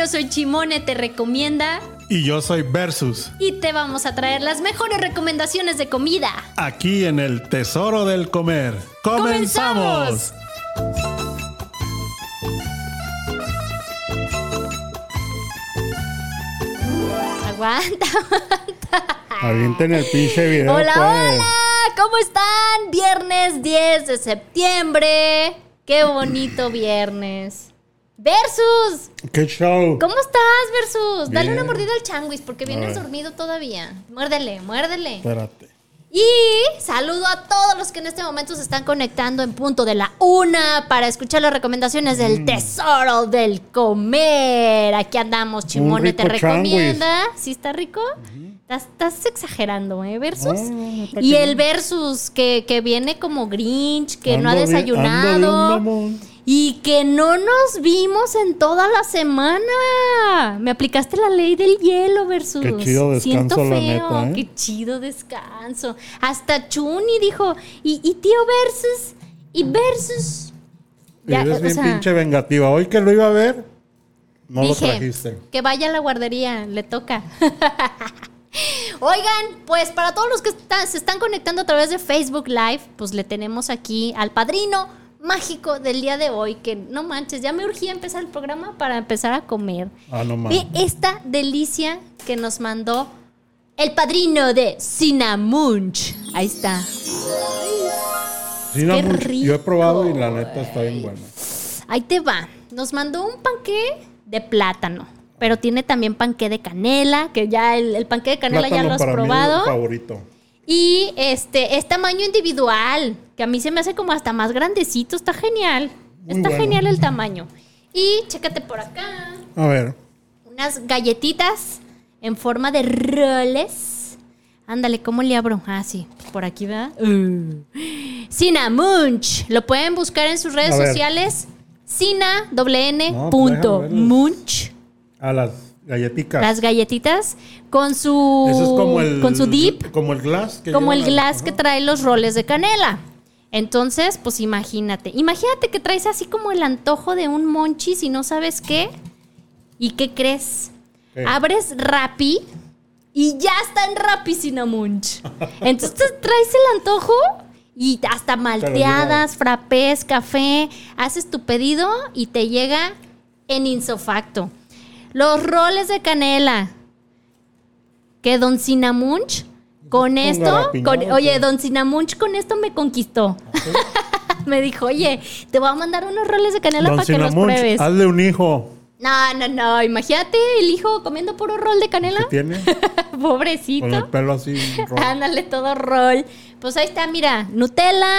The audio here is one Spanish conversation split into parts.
yo soy Chimone, te recomienda. Y yo soy Versus. Y te vamos a traer las mejores recomendaciones de comida. Aquí en el Tesoro del Comer. ¡Comenzamos! Aguanta, aguanta. Avienten el pinche video. Hola, pues. hola, ¿cómo están? Viernes 10 de septiembre. Qué bonito viernes. Versus. ¡Qué show! ¿Cómo estás, Versus? Dale Bien. una mordida al changuis porque vienes dormido todavía. Muérdele, muérdele. Espérate. Y saludo a todos los que en este momento se están conectando en punto de la una para escuchar las recomendaciones Mm. del tesoro del comer. Aquí andamos, Chimone, te recomienda. ¿Sí está rico? estás, estás exagerando, ¿eh? Versus. Está y el versus que, que viene como Grinch, que no ha bien- Y que no nos vimos en toda la semana. Me aplicaste la ley del hielo versus. Qué chido descanso, Siento la feo. neta, ¿eh? Qué chido descanso. Hasta Chuni dijo, y, y tío versus, y versus. Ya, Eres o bien sea, pinche vengativa. Hoy que lo iba a ver, no lo dije, trajiste. que vaya a la guardería, le toca. Oigan, pues para todos los que se están conectando a través de Facebook Live, pues le tenemos aquí al padrino mágico del día de hoy, que no manches, ya me urgía empezar el programa para empezar a comer. Ah, no Ve mames. esta delicia que nos mandó el padrino de Cinnammunch. Ahí está. Mucho. Yo he probado y la neta está bien buena. Ahí te va. Nos mandó un panqué de plátano, pero tiene también panqué de canela, que ya el, el panqué de canela ya lo has para mí es probado. mi favorito. Y este es tamaño individual, que a mí se me hace como hasta más grandecito, está genial. Muy está bueno. genial el tamaño. Y chécate por acá, A ver. unas galletitas en forma de roles. Ándale, ¿cómo le abro? Ah, sí, por aquí, ¿verdad? Uh. Cinnammunch. Lo pueden buscar en sus redes sociales. Cina, doble N, No, punto, munch. A las galletitas. Las galletitas con su, Eso es como el. con su dip. Como el glass. que como el glass que trae los roles de canela. Entonces, pues imagínate. Imagínate que traes así como el antojo de un monchis y no sabes qué. ¿Y qué crees? ¿Qué? Abres Rappi y ya está en Rappi Cinnammunch. Entonces traes el antojo y hasta malteadas, frappés, café. Haces tu pedido y te llega en insofacto. Los roles de canela que Don Cinnammunch con esto, con- oye, ¿qué? Don Cinnammunch con esto me conquistó. me dijo, oye, te voy a mandar unos roles de canela Don para que los pruebes. hazle un hijo. No, no, no, imagínate el hijo comiendo puro rol de ¿Qué canela. tiene? Pobrecito. Con el pelo así. Ándale, todo rol. Pues ahí está, mira, Nutella,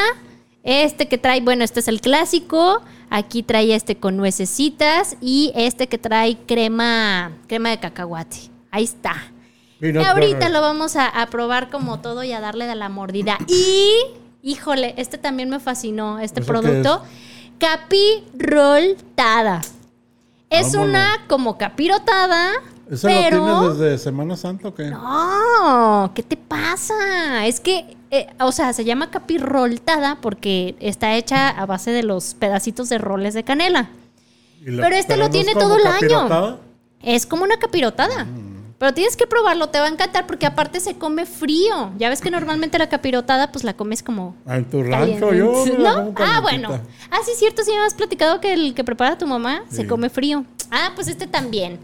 este que trae, bueno, este es el clásico. Aquí trae este con nuecesitas y este que trae crema, crema de cacahuate. Ahí está. Y ahorita lo vamos a, a probar como todo y a darle de la mordida. Y, híjole, este también me fascinó, este ¿Eso qué producto. Capiroltada. Es Vámonos. una como capirotada, ¿Ese pero... lo tienes desde Semana Santa o qué? No, ¿qué te pasa? Es que, eh, o sea, se llama capiroltada porque está hecha a base de los pedacitos de roles de canela. Pero este lo es tiene todo el año. Es como una capirotada. Mm. Pero tienes que probarlo, te va a encantar porque aparte se come frío. Ya ves que normalmente la capirotada pues la comes como Ah, En tu caliente. rancho yo. ¿No? Ah, bueno. Ah, sí, cierto, sí me has platicado que el que prepara tu mamá se come frío. Ah, pues este también.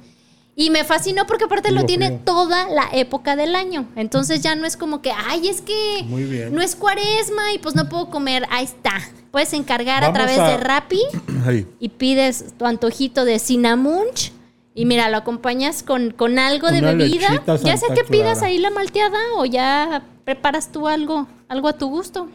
Y me fascinó porque aparte lo tiene frío. toda la época del año. Entonces ya no es como que, ay, es que Muy bien. no es cuaresma y pues no puedo comer. Ahí está. Puedes encargar a través a- de Rappi y pides tu antojito de cinnammunch y mira, lo acompañas con, con algo de bebida. Ya sea que pidas ahí la malteada o ya preparas tú algo, algo a tu gusto.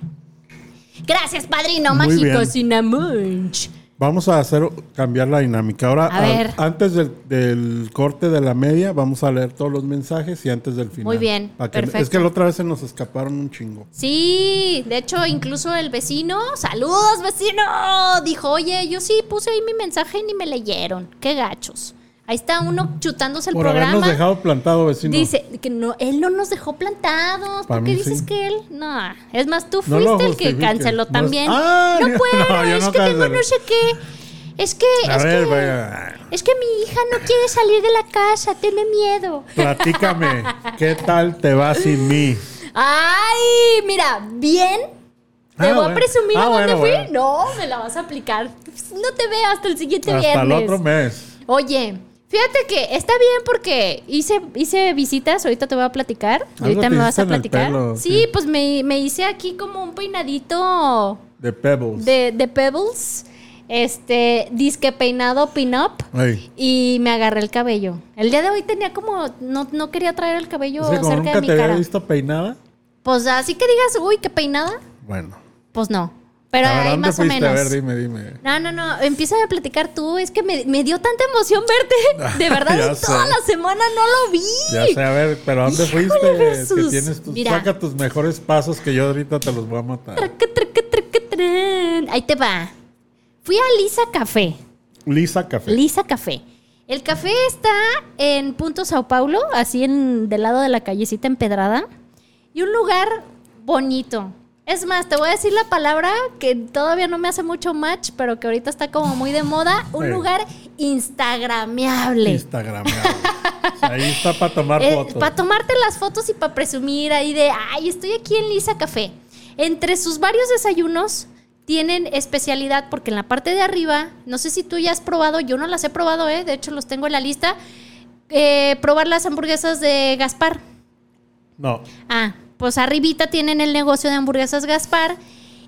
Gracias, padrino Muy mágico bien. cinnammunch. Vamos a hacer cambiar la dinámica. Ahora, A ver. antes del, del corte de la media, vamos a leer todos los mensajes y antes del final. Muy bien, que- perfecto. Es que la otra vez se nos escaparon un chingo. Sí, de hecho, incluso el vecino, saludos vecino, dijo, oye, yo sí puse ahí mi mensaje y ni me leyeron. Qué gachos. Ahí está uno chutándose el Por programa. habernos dejado plantado, vecino. Dice que no, él no nos dejó plantados. ¿Por qué dices sí. que él? No, es más, tú No fuiste el que canceló No es- también. Ah, no puedo, no, es que tengo no sé qué. Es que, A es ver, que, vaya. es que mi hija no quiere salir de la casa, tiene miedo. Platícame, ¿qué tal te va sin mí? Ay, mira, bien. ¿Te Ah, voy a presumir Ah, a dónde bueno, fui? bueno. No, me la vas a aplicar. No te veo hasta el siguiente Hasta el viernes. otro mes. Oye, fíjate que está bien porque hice, hice visitas, ahorita te voy a platicar. Ahorita me vas a platicar. pelo, sí, sí. pues me, me hice aquí como un peinadito De Pebbles. de, de Pebbles. Este, disque peinado pin-up. Y me agarré el cabello. El día de hoy tenía como. No, no quería traer el cabello que como cerca nunca de mi te cara. visto peinada. Pues así que digas, uy, qué peinada. Bueno. Pues no. Pero a ver, ahí ¿dónde más o menos. A ver, dime, dime. No, no, no. Empieza a platicar tú. Es que me, me dio tanta emoción verte. De verdad, toda sé. la semana no lo vi. Ya sé, a ver, pero ¿a ¿dónde Híjole, fuiste? Que tienes tus, Mira. saca tus mejores pasos que yo ahorita te los voy a matar. Ahí te va. Fui a Lisa Café. Lisa Café. Lisa Café. El café está en Punto Sao Paulo, así en del lado de la callecita empedrada. Y un lugar bonito. Es más, te voy a decir la palabra que todavía no me hace mucho match, pero que ahorita está como muy de moda. Un Sí. lugar instagrameable. Instagram. O sea, ahí está para tomar Eh, fotos. para tomarte las fotos y para presumir ahí de, ay, estoy aquí en Lisa Café. Entre sus varios desayunos tienen especialidad porque en la parte de arriba, no sé si tú ya has probado, yo no las he probado, ¿eh? de hecho los tengo en la lista, eh, probar las hamburguesas de Gaspar. No. Ah, pues arribita tienen el negocio de hamburguesas Gaspar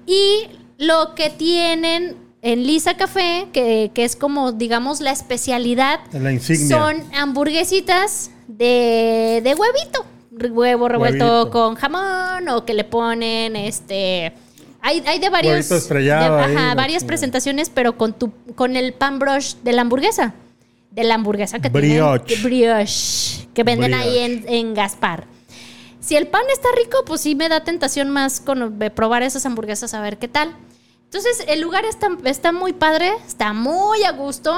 y lo que tienen en Lisa Café, que, que es como, digamos, la especialidad, La insignia. son hamburguesitas de, de huevito. Huevo revuelto Huevito. con jamón o que le ponen este... Hay, hay de varios... De- ajá, varias presentaciones, pero con, tu, con el pan brush de la hamburguesa. De la hamburguesa que Brioche. tienen... Brioche. Que venden ahí en, en Gaspar. Si el pan está rico, pues sí me da tentación más con de probar esas hamburguesas a ver qué tal. Entonces, el lugar está, está muy padre, está muy a gusto.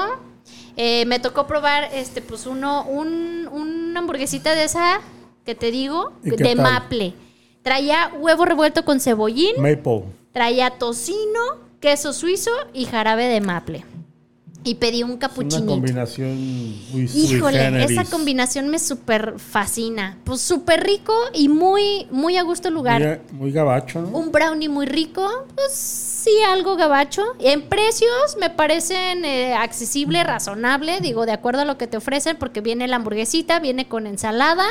Eh, me tocó probar este, pues uno, un, una hamburguesita de esa que te digo, ¿Y qué de tal? maple. Traía huevo revuelto con cebollín, Maple. traía tocino, queso suizo y jarabe de maple. Y pedí un Es una capuchinito. combinación muy Híjole, esa combinación me súper fascina. Pues súper rico y muy, muy a gusto lugar. Muy, muy gabacho, ¿no? Un brownie muy rico, pues sí, algo gabacho. En precios me parecen eh, accesible, razonable, digo, de acuerdo a lo que te ofrecen, porque viene la hamburguesita, viene con ensalada,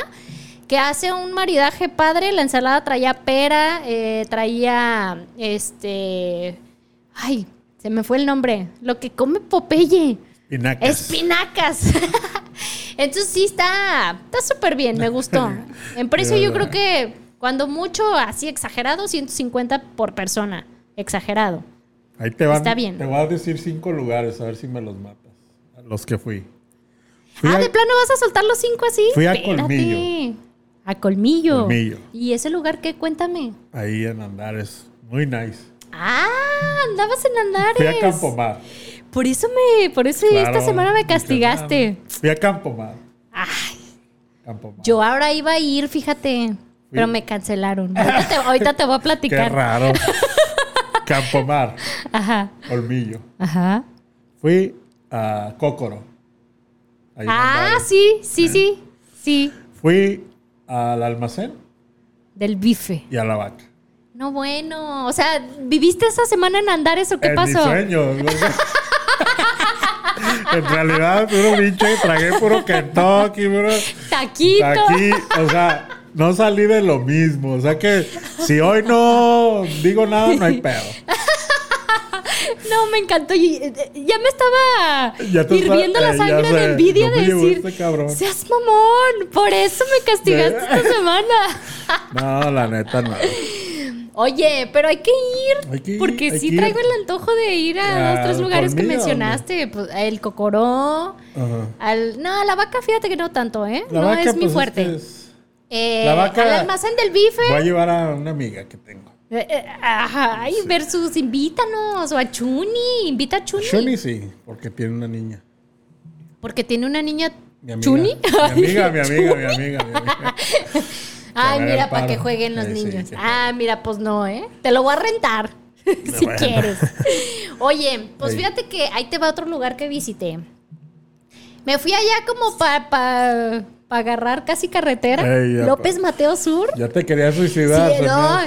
que hace un maridaje padre. La ensalada traía pera, eh, traía este. Ay, se me fue el nombre. Lo que come Popeye. Espinacas. Espinacas. Entonces sí está está súper bien, me gustó. En precio yo creo que cuando mucho, así exagerado, 150 por persona. Exagerado. Ahí te van. Está bien. Te voy a decir cinco lugares, a ver si me los matas. A Los que fui. Fui ah, a- ¿de plano vas a soltar los cinco así? Fui a Espérate. Colmillo. A Colmillo. Colmillo. ¿Y ese lugar qué? Cuéntame. Ahí en Andares. Muy nice. Ah, andabas en Andares. Fui a Campomar. Por eso me, por eso esta semana me castigaste. Fui a Campomar. Ay, Campomar. yo ahora iba a ir, fíjate. Pero me cancelaron. Ahorita te, ahorita te voy a Qué platicar. raro. Campomar. Ajá. Colmillo. Ajá. Fui a Cócoro. Ah, sí, sí, sí. Sí. Fui al almacén Del bife. y a la vaca. No, bueno. O sea, ¿viviste esa semana en Andares o qué en pasó? mi sueño. ¿no? en realidad, puro pinche, tragué puro Kentucky, puro Taquito. aquí. O sea, no salí de lo mismo. O sea que si hoy no digo nada, no hay pedo. No, me encantó. Y, eh, ya me estaba Ya hirviendo la eh, sangre de envidia No de decir. este cabrón. Seas mamón. Por eso me castigaste esta semana. No, la neta, no. Oye, pero hay que ir. Hay que ir, porque hay sí que ir. traigo el antojo de ir a ¿A los tres lugares que mencionaste. Pues, el Cocoró. Ajá. Al, no, la vaca, fíjate que no tanto, ¿eh? La no vaca, es mi pues, fuerte. este es- Eh, La vaca- Al almacén del bife. Voy a llevar a una amiga que tengo. Eh, eh, ajá, ay, versus invítanos. O a Chuni. Invita a Chuni. Shuni sí, porque tiene una niña. Porque tiene una niña. Mi amiga. ¿Chuni? Mi amiga, mi amiga, mi amiga, mi amiga. Haga mira, para que jueguen los niños. ah, mira, pues no, ¿eh? Te lo voy a rentar. si Bueno. quieres. Oye, pues fíjate que ahí te va otro lugar que visité. Me fui allá como para agarrar casi carretera. Ey, ya, López Mateo Sur. Ya te querías suicidar. Sí, no,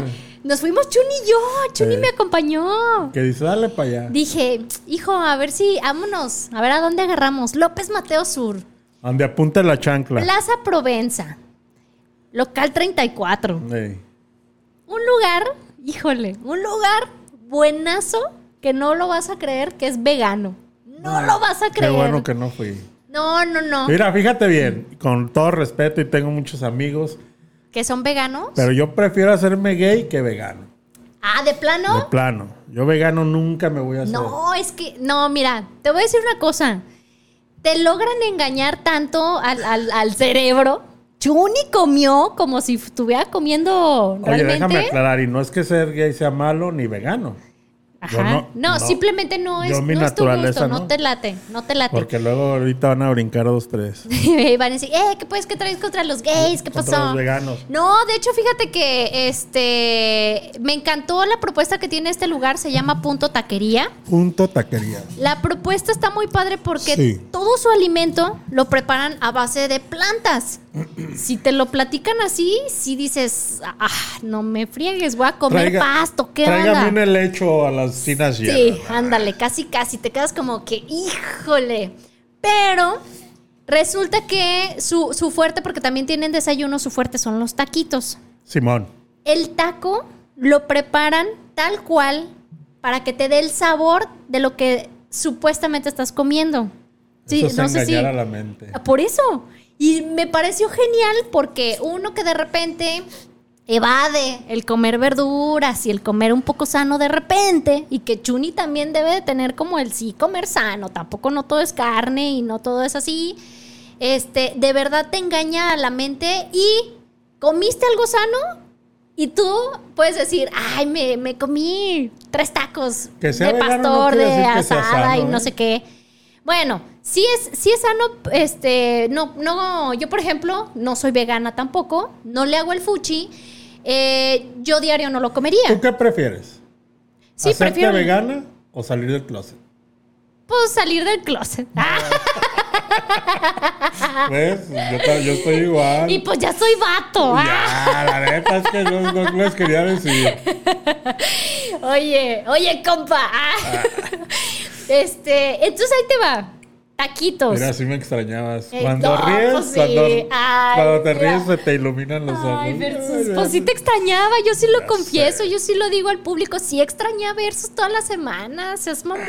nos fuimos Chuni y yo. Chuni Ey. me acompañó. Que dice, dale para allá. Dije, hijo, a ver si, vámonos, a ver a dónde agarramos. López Mateo Sur, Donde apunte la chancla. Plaza Provenza, local 34. Ey. Un lugar, híjole, un lugar buenazo que no lo vas a creer que es vegano. No lo vas a Qué creer. bueno que no fui. No, no, no. Mira, fíjate bien, con todo respeto y tengo muchos amigos, ¿Que son veganos? pero yo prefiero hacerme gay que vegano. ah, ¿de De plano? plano. Yo vegano nunca me voy a hacer. No, es que, no, mira, te voy a decir una cosa. Te logran engañar tanto al, al- al cerebro. Chuni comió como si estuviera comiendo Oye, realmente. déjame aclarar, y no es que ser gay sea malo ni vegano. Ajá. No, no- no. simplemente no es, Yo mi no es tu gusto, no. te late, no te late. Porque luego ahorita van a brincar dos, tres. Y van a decir, eh, ¿qué pues que traes contra los gays? ¿Qué Contra pasó? los veganos. No, de hecho, fíjate que este me encantó la propuesta que tiene este lugar, se llama Punto Taquería. Punto taquería. La propuesta está muy padre porque Sí. todo su alimento lo preparan a base de plantas. Si te lo platican así, si dices, ah, no me friegues, voy a comer Traiga- pasto, ¿qué Tráigame un helecho a las cinas Sí, llenas. ándale, casi, casi. Te quedas como que, híjole. Pero resulta que su, su fuerte, porque también tienen desayuno, su fuerte son los taquitos. Simón. El taco lo preparan tal cual para que te dé el sabor de lo que supuestamente estás comiendo. Sí, Eso es no sé si. a la mente. Por eso. Y me pareció genial porque uno que de repente evade el comer verduras y el comer un poco sano de repente y que Chuni también debe de tener como el sí comer sano, tampoco no todo es carne y no todo es así. Este, de verdad te engaña a la mente y comiste algo sano y tú puedes decir, ay, me, me comí tres tacos Que sea de no pastor, de asada y no ¿eh? sé qué. Bueno, sí es, sí es sano, este, no, no, yo por ejemplo, no soy vegana tampoco, no le hago el fuchi, eh, yo diario no lo comería. ¿Tú qué prefieres? Sí, ¿Hacerte prefiero vegana o salir del closet? pues, salir del closet. Pues yo, yo estoy igual. y pues ya soy vato. Ya, la neta es que no, no les quería decir. Oye, oye, compa. Ah. Este, entonces ahí te va. Taquitos. Mira, sí me extrañabas. Eh, Cuando no, ríes, pues sí. cuando, Ay, cuando te mira. ríes se te iluminan los ojos. Ay, versus. Ay, Pues sí te extrañaba, yo sí lo Ya confieso, sé. yo sí lo digo al público, sí extrañaba versus todas las semanas, seas mamón.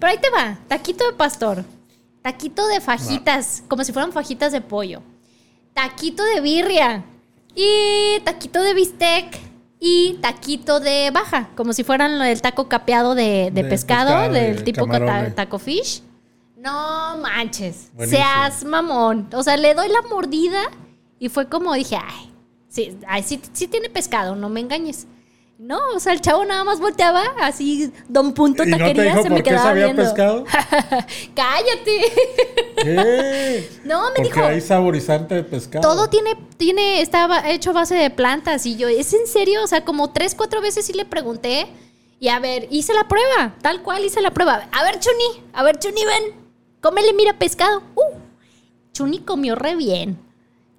Pero ahí te va, taquito de pastor, taquito de fajitas, como si fueran fajitas de pollo, taquito de birria y taquito de bistec y taquito de baja, como si fueran del taco capeado de, de De pescado, pescado, del de tipo ta- taco fish. No manches, Buenísimo. seas mamón. O sea, le doy la mordida y fue como dije, ay, sí, ay, sí, sí tiene pescado, no me engañes. No, o sea, el chavo nada más volteaba así, don punto ¿Y no te taquería, se me quedaba sabía viendo. pescado? Cállate. ¿Qué? No, me Porque dijo, hay saborizante de pescado. todo tiene, tiene, estaba hecho a base de plantas. Y yo, ¿es en serio? O sea, como tres, cuatro veces sí le pregunté. Y a ver, hice la prueba, tal cual hice la prueba. A ver, Chuni, a ver, Chuni, ven. Cómele, mira, pescado. Uh, Chuni comió re bien.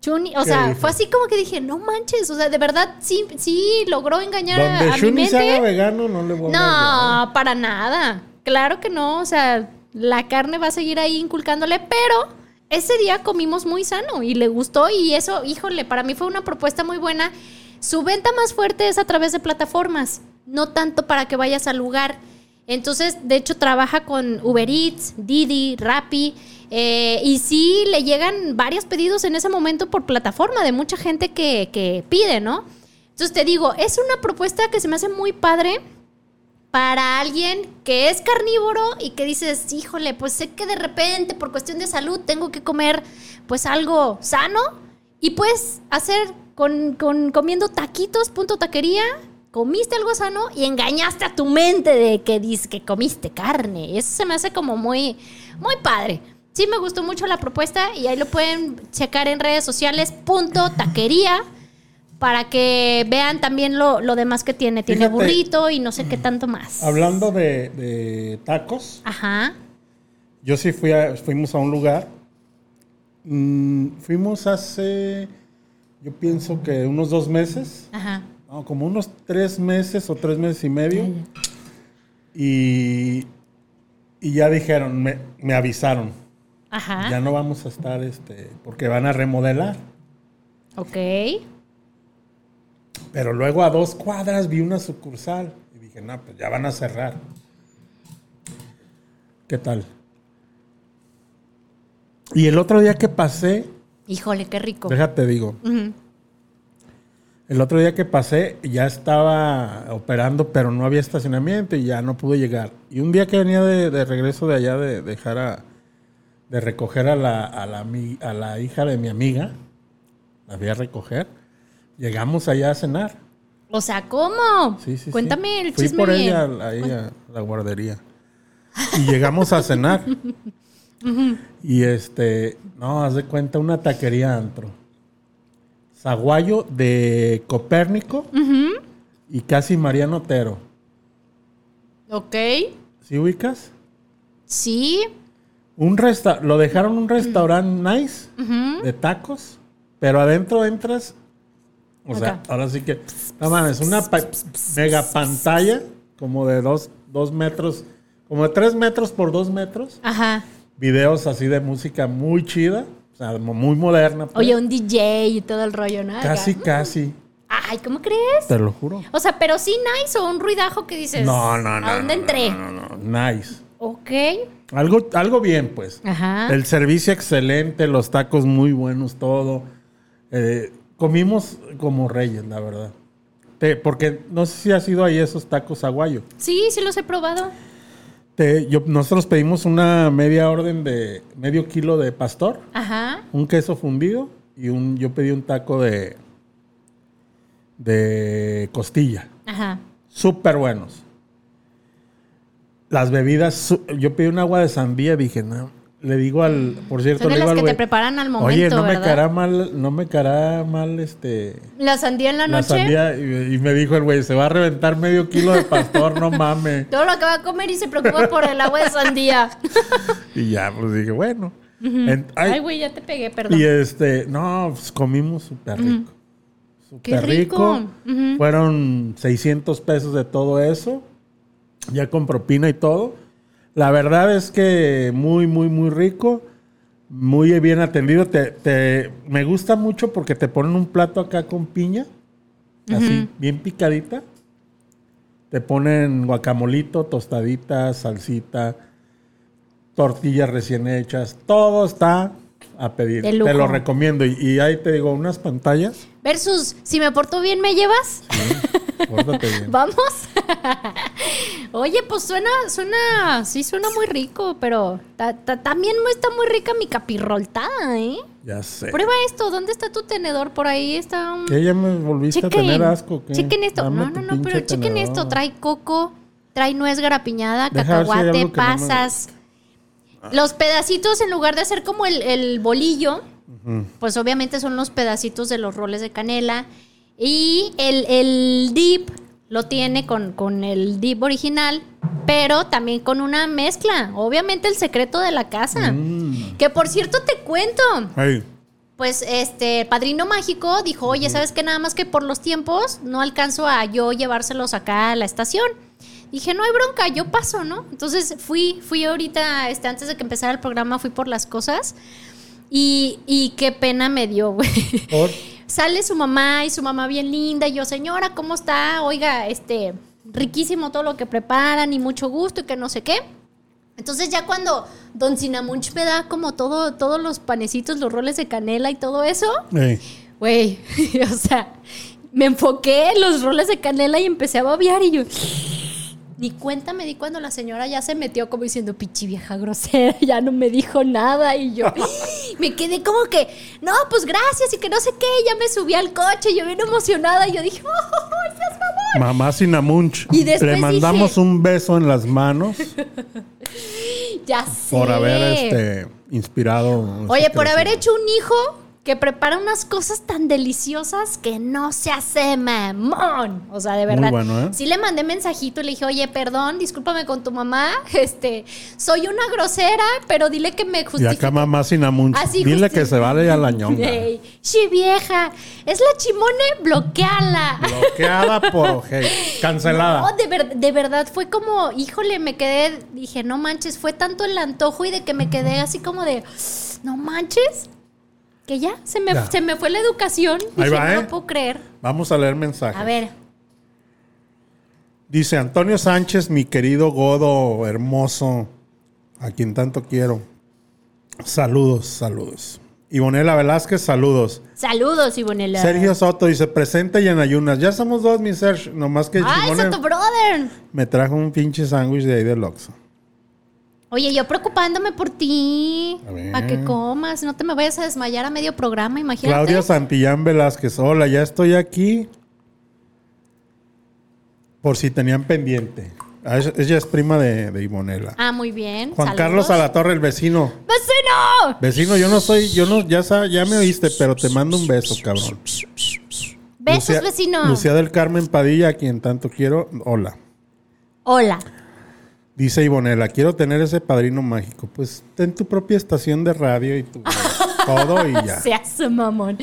Chuni, o ¿Qué sea, dijo? fue así como que dije, no manches, o sea, de verdad sí, sí logró engañar a, Donde a mi Shuni se haga mente. vegano, no le voy a hablar No, para nada. Claro que no. O sea, la carne va a seguir ahí inculcándole, pero ese día comimos muy sano y le gustó y eso, híjole, para mí fue una propuesta muy buena. Su venta más fuerte es a través de plataformas, no tanto para que vayas al lugar. Entonces, de hecho, trabaja con Uber Eats, Didi, Rappi. Eh, y sí le llegan varios pedidos en ese momento por plataforma de mucha gente que, que pide, ¿no? Entonces te digo, es una propuesta que se me hace muy padre para alguien que es carnívoro y que dices, híjole, pues sé que de repente por cuestión de salud tengo que comer pues algo sano y puedes hacer con, con comiendo taquitos, punto taquería, comiste algo sano y engañaste a tu mente de que dices que comiste carne. Eso se me hace como muy, muy padre. Sí me gustó mucho la propuesta y ahí lo pueden checar en redes sociales, punto taquería para que vean también lo, lo demás que tiene. Tiene Fíjate. burrito y no sé qué tanto más. Hablando de, de tacos, Ajá. yo sí fui a- fuimos a un lugar. Mm, fuimos hace, yo pienso que unos dos meses. Ajá. No, como unos tres meses o tres meses y medio. Y, y ya dijeron, me, me avisaron, Ajá. ya no vamos a estar, este, porque van a remodelar. Ok. Pero luego a dos cuadras vi una sucursal y dije, no, pues ya van a cerrar. ¿Qué tal? Y el otro día que pasé, Híjole, qué rico. déjate digo, el otro día que pasé ya estaba operando, pero no había estacionamiento y ya no pude llegar. Y un día que venía de, de regreso de allá de dejar a, de recoger a la, a, la, a la hija de mi amiga, la fui a recoger, llegamos allá a cenar. O sea, ¿cómo? Sí, sí, sí. Cuéntame el Fui chisme por bien. ella ahí a la guardería. Y llegamos a cenar. Y este, no, haz de cuenta, una taquería antro. Zaguayo de Copérnico y casi Mariano Otero. Ok. ¿Sí ubicas? Sí. Un resta lo dejaron un restaurante nice de tacos, pero adentro entras. O sea, ahora sí que. No mames, una pa- mega pantalla como de dos, dos metros, como de tres metros por dos metros. Ajá. Videos así de música muy chida, o sea, muy moderna. pues. Oye, un DJ y todo el rollo, ¿no? Acá. casi, casi, Ay, ¿cómo crees? te lo juro. O sea, pero sí nice o un ruidajo que dices. No, no, no. ¿A dónde no, entré? No, no, no, nice. Ok. Algo, algo bien, pues. Ajá. El servicio excelente, los tacos muy buenos, todo. Eh, comimos como reyes, la verdad. Te- porque no sé si has ido ahí esos tacos aguayo. Sí, sí los he probado. Te- yo, nosotros pedimos una media orden de medio kilo de pastor, Ajá. un queso fundido y un, yo pedí un taco de, de costilla. Ajá. Súper buenos. Las bebidas, yo pedí un agua de sandía, dije, no, le digo al, por cierto, Son de le digo las al que te güey, preparan al momento, Oye, no me caerá mal, no me caerá mal este La sandía en la la noche. sandía y, y me dijo el güey, se va a reventar medio kilo de pastor, no mames. Todo lo que va a comer y se preocupa por el agua de sandía. Y ya, pues dije, bueno. En- ay, Ay, güey, ya te pegué, perdón. y este, no, pues comimos súper rico. Qué Súper rico. Fueron 600 pesos de todo eso. Ya con propina y todo. La verdad es que muy, muy, muy rico. Muy bien atendido. Te, te- me gusta mucho porque te ponen un plato acá con piña. Así, bien picadita. Te ponen guacamolito, tostadita, salsita, tortillas recién hechas. Todo está a pedir. Te lo recomiendo. Y, y ahí te digo, unas pantallas. Versus, si me porto bien, ¿me llevas? Pórtate bien. ¿Vamos? Oye, pues suena, suena, sí suena muy rico, pero ta- ta- también está muy rica mi capirroltada, ¿eh? Ya sé. Prueba esto, ¿dónde está tu tenedor? Por ahí está un... ¿Qué ya me volviste a tener asco? ¿qué? chequen esto. Dame no, no, no, pero chequen tenedor. esto. Trae coco, trae nuez garapiñada, Deja si cacahuate, no me- pasas. Los pedacitos, en lugar de hacer como el, el bolillo, pues obviamente son los pedacitos de los roles de canela. Y el, el dip lo tiene con, con el dip original, pero también con una mezcla. Obviamente el secreto de la casa. Mm. Que por cierto te cuento, Ay, pues este Padrino Mágico dijo, oye, ¿sabes qué? Nada más que por los tiempos no alcanzo a yo llevárselos acá a la estación. Dije, no hay bronca, yo paso, ¿no? Entonces fui, fui ahorita, este, antes de que empezara el programa, fui por las cosas. Y, y qué pena me dio, güey. por- Sale su mamá y su mamá bien linda. Y yo, señora, ¿cómo está? Oiga, este, riquísimo todo lo que preparan y mucho gusto y que no sé qué. Entonces ya cuando Don Cinamunch me da como todo, todos los panecitos, los roles de canela y todo eso, Ey, güey, o sea, me enfoqué en los roles de canela y empecé a babear y yo... Ni cuenta me di cuando la señora ya se metió como diciendo, pichi vieja grosera, ya no me dijo nada. Y yo me quedé como que, no, pues gracias y que no sé qué. Ya me subí al coche, yo bien emocionada. Y yo dije, ¡oh, seas favor! Mamá Sinamunch. Y después Le mandamos dije- un beso en las manos Ya sé. por haber este, inspirado. Oye, por haber hecho un hijo que prepara unas cosas tan deliciosas que no se hace mamón. O sea, de Muy verdad. bueno, ¿eh? Sí le mandé mensajito y le dije, oye, perdón, discúlpame con tu mamá. Este, soy una grosera, pero dile que me Y justifique. acá mamá sin amunch. Así Dile justi- que se vale a la ñonga. Ey, sí, vieja. Es la chimone, bloqueala. Bloqueada por ojete. Cancelada. No, de, ver- de verdad fue como, híjole, me quedé, dije, no manches, fue tanto el antojo y de que me quedé así como de, no manches, que ya, se me, Ya. se me fue la educación. Ahí Dije, va, no ¿eh? lo puedo creer. Vamos a leer mensajes. A ver, Dice Antonio Sánchez, mi querido Godo hermoso, a quien tanto quiero. Saludos, saludos. Ivonela Velázquez, saludos. saludos, Ivonela. Sergio Soto dice, presente y en ayunas. Ya somos dos, mi Sergio. Nomás que Ay, ese tu brother. me trajo un pinche sándwich de ahí del Oxxo. Oye, yo preocupándome por ti. Para que comas, no te me vayas a desmayar a medio programa, imagínate. Claudia Santillán Velázquez, hola, ya estoy aquí. Por si tenían pendiente. Ah, Ella es prima de, de Ivonela. Ah, muy bien. Juan saludos. Carlos Alatorre, el vecino. ¡Vecino! Vecino, yo no soy, yo no, ya, ya me oíste, pero te mando un beso, cabrón. Besos, Lucía- vecino. Lucía del Carmen Padilla, a quien tanto quiero, hola. Hola. Dice Ivonela, quiero tener ese padrino mágico. Pues ten tu propia estación de radio y tu todo y ya. Se hace mamón.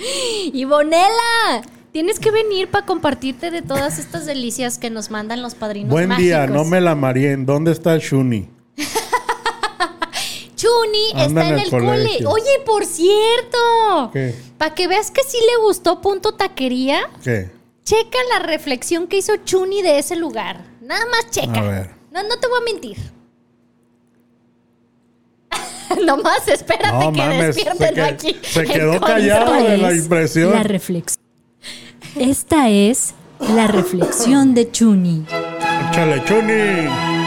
Ivonela, tienes que venir para compartirte de todas estas delicias que nos mandan los padrinos Buen mágicos. día, no me la marien. ¿Dónde está Shuni? Chuni Anda está en el el cole. Oye, por cierto. Para que veas que sí le gustó Punto Taquería, ¿Qué? checa la reflexión que hizo Chuni de ese lugar. Nada más checa. A ver. No, no te voy a mentir. Nomás espérate No que mames, despierten se que- aquí. se en quedó callado de la es impresión. La reflexión. Esta es la reflexión de Chuni. Échale, Chuni.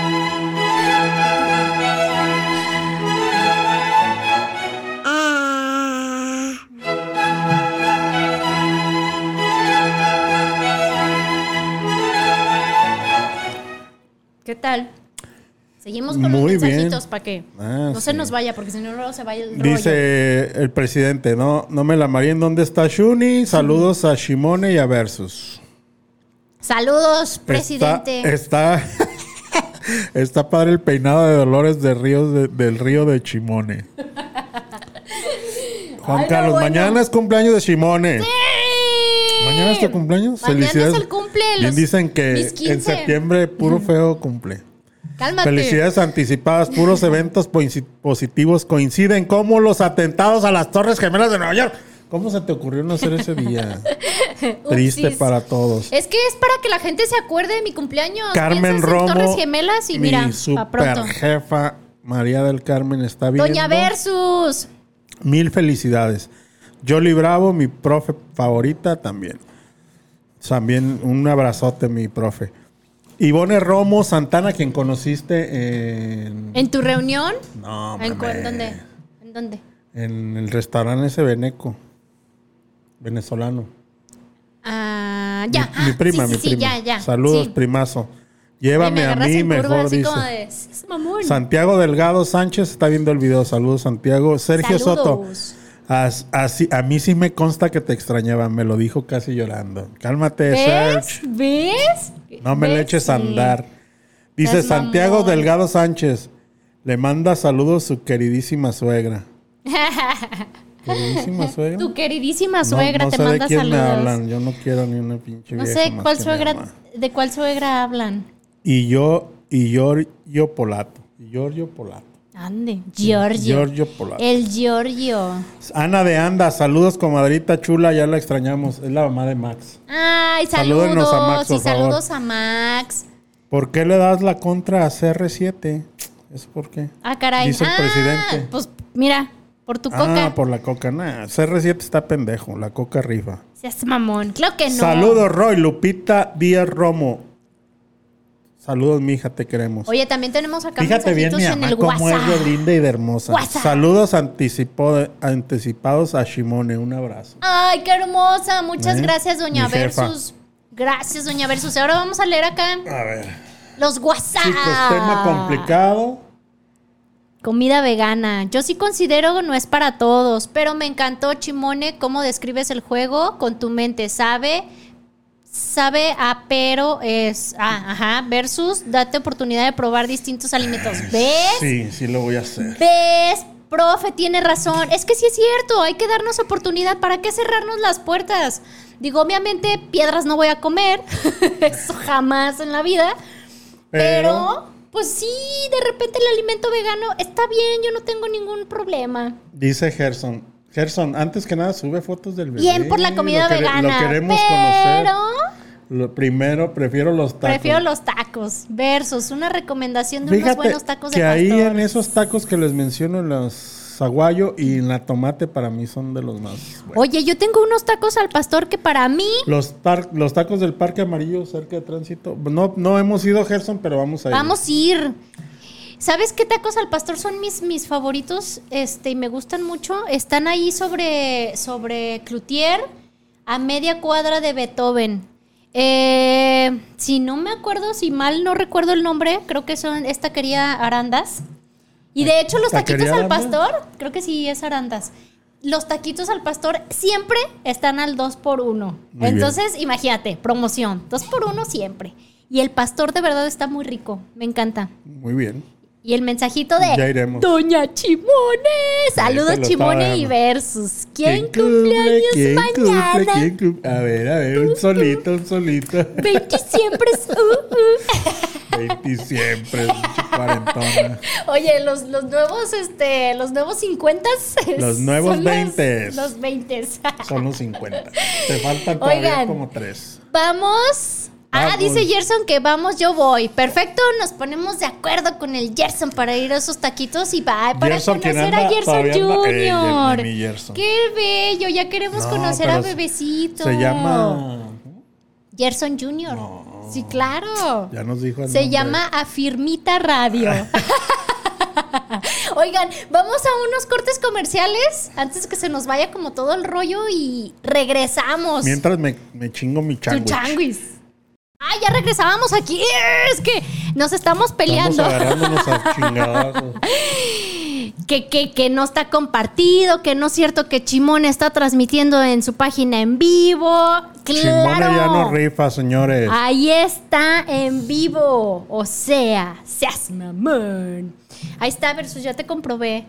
¿Qué tal? Seguimos con Muy los mensajitos para que Ah, no se nos vaya, porque si no, luego se vaya el rollo. Dice el presidente, no, no me la marien. ¿Dónde está Shuni? Saludos a Shimone y a Versus. Saludos, presidente. Está, está, está padre el peinado de Dolores de Ríos de- del río de Chimone. Juan Ay, no, Carlos, bueno. mañana es cumpleaños de Chimone. ¡Sí! ¿Mañana es tu cumpleaños? Mañana es el cumple Bien los- dicen que mis 15. en septiembre puro feo cumple. Cálmate. Felicidades anticipadas, puros eventos positivos coinciden como los atentados a las Torres Gemelas de Nueva York. ¿Cómo se te ocurrió no hacer ese día? Triste Upsis. para todos. Es que es para que la gente se acuerde de mi cumpleaños. Carmen Romo, Torres Gemelas y mi mira, super pronto. jefa María del Carmen está viendo. Doña Versus. Mil felicidades. Jolly Bravo, mi profe favorita también. También un abrazote, mi profe. Ivone Romo Santana, quien conociste en... ¿En tu reunión? No, ¿En. ¿en dónde? ¿En dónde? En el restaurante ese Beneco. Venezolano. Ah, ya. Mi, mi Ah, prima, sí, mi sí, sí, prima. ya, ya. Saludos, primazo. Llévame me a mí, curva, mejor así dice. como de, "Es mamón". Santiago Delgado Sánchez está viendo el video. Saludos, Santiago. Sergio Soto. As- así- a mí sí me consta que te extrañaba. Me lo dijo casi llorando. Cálmate, ¿Ves? Serge. ¿Ves? No me le ¿Ves? eches a andar. Dice Santiago mamón. Delgado Sánchez. Le manda saludos su queridísima suegra. ¿Queridísima suegra? Tu queridísima No- suegra no, te sé de manda quién me saludos. hablan. Yo no quiero ni una pinche No vieja sé cuál suegra, de cuál suegra hablan. Y yo, y Giorgio Polato. Y Giorgio Polato. Ande, Giorgio. Giorgio Polato. El Giorgio. Ana de Anda, saludos comadrita chula, ya la extrañamos. Es la mamá de Max. Ay, Salúdenos saludos. a Max, por y saludos a Max. ¿Por qué le das la contra a CR7? ¿Eso por qué? Ah, caray. Dice el Ah, presidente. Pues mira, por tu coca. Ah, por la coca. Nah, CR7 está pendejo, la coca rifa. Seas mamón. Claro que no. Saludos, Roy, Lupita Díaz Romo. Saludos, mija, te queremos. Oye, también tenemos acá Fíjate bien mi en mamá el cómo es de linda y de hermosa. WhatsApp. Saludos anticipo- anticipados a Shimone, un abrazo. Ay, qué hermosa. Muchas ¿Eh? gracias, doña Mi jefa. Versus. Gracias, doña Versus. Ahora vamos a leer acá A ver. los WhatsApp. Chicos, tema complicado. Comida vegana. Yo sí considero que no es para todos, pero me encantó, Chimone, cómo describes el juego con tu mente. Sabe, sabe a pero es. Ah, ajá. Versus date oportunidad de probar distintos alimentos. ¿Ves? Sí, sí lo voy a hacer. ¿Ves? Profe, tiene razón. Es que sí es cierto, hay que darnos oportunidad. ¿Para qué cerrarnos las puertas? Digo, obviamente, piedras no voy a comer. Eso jamás en la vida. Pero, pues sí, de repente el alimento vegano está bien, yo no tengo ningún problema. Dice Gerson. Gerson, antes que nada, sube fotos del bebé. Bien por la comida Lo vegana. Lo queremos pero conocer. Lo primero, prefiero los tacos. prefiero los tacos. Versus una recomendación de unos buenos tacos que de ahí pastor. en esos tacos que les menciono, en los aguayo y en la tomate, para mí son de los más buenos. Oye, yo tengo unos tacos al pastor que para mí Los, los tacos del Parque Amarillo cerca de tránsito. No, no hemos ido Gerson, pero vamos a ir. Vamos a ir. ¿Sabes qué tacos al pastor son mis, mis favoritos? Este, y me gustan mucho. Están ahí sobre, sobre Cloutier, a media cuadra de Beethoven. Eh, si no me acuerdo, si mal no recuerdo el nombre, creo que son esta quería Arandas. Y de hecho los taquitos ¿Taquería al pastor, creo que sí es Arandas. Los taquitos al pastor siempre están al 2 por 1 Muy bien. Entonces, imagínate, promoción, 2 por 1 siempre. Y el pastor de verdad está muy rico, me encanta. Muy bien. Y el mensajito de Ya iremos. Doña Chimone. Saludos Chimone y versus. ¿Quién, cumple? cumpleaños ¿Quién mañana? cumple? ¿Quién cumple? A ver, a ver, un solito, un solito. 20 siempre es. uh, uh. 20 siempre, cuarentona. Oye, los, los nuevos, este, los nuevos 50 Los nuevos son los- 20s. Los 20 Son los 50. Te faltan todavía Oigan. como tres. Vamos. Ah, Vamos. dice Gerson que vamos, yo voy. Perfecto, nos ponemos de acuerdo con el Gerson para ir a esos taquitos y va para Gerson, ¿quién conocer anda? a Gerson anda- Eh, Gerson. Qué bello, ya queremos No, conocer a bebecito. Se llama. Gerson Jr. Sí, claro. Ya nos dijo el Se nombre. llama Afirmita Radio. Oigan, vamos a unos cortes comerciales antes que se nos vaya como todo el rollo y regresamos. Mientras me, me chingo mi Tu changuis. Ah, ya regresábamos aquí. Es que nos estamos Estamos peleando. agarrándonos a. Que, que, que no está compartido, que no es cierto que Chimone está transmitiendo en su página en vivo. Chimone ¡Claro! ya no rifa, señores. Ahí está en vivo. O sea, seas mamón. Ahí está, versus ya te comprobé.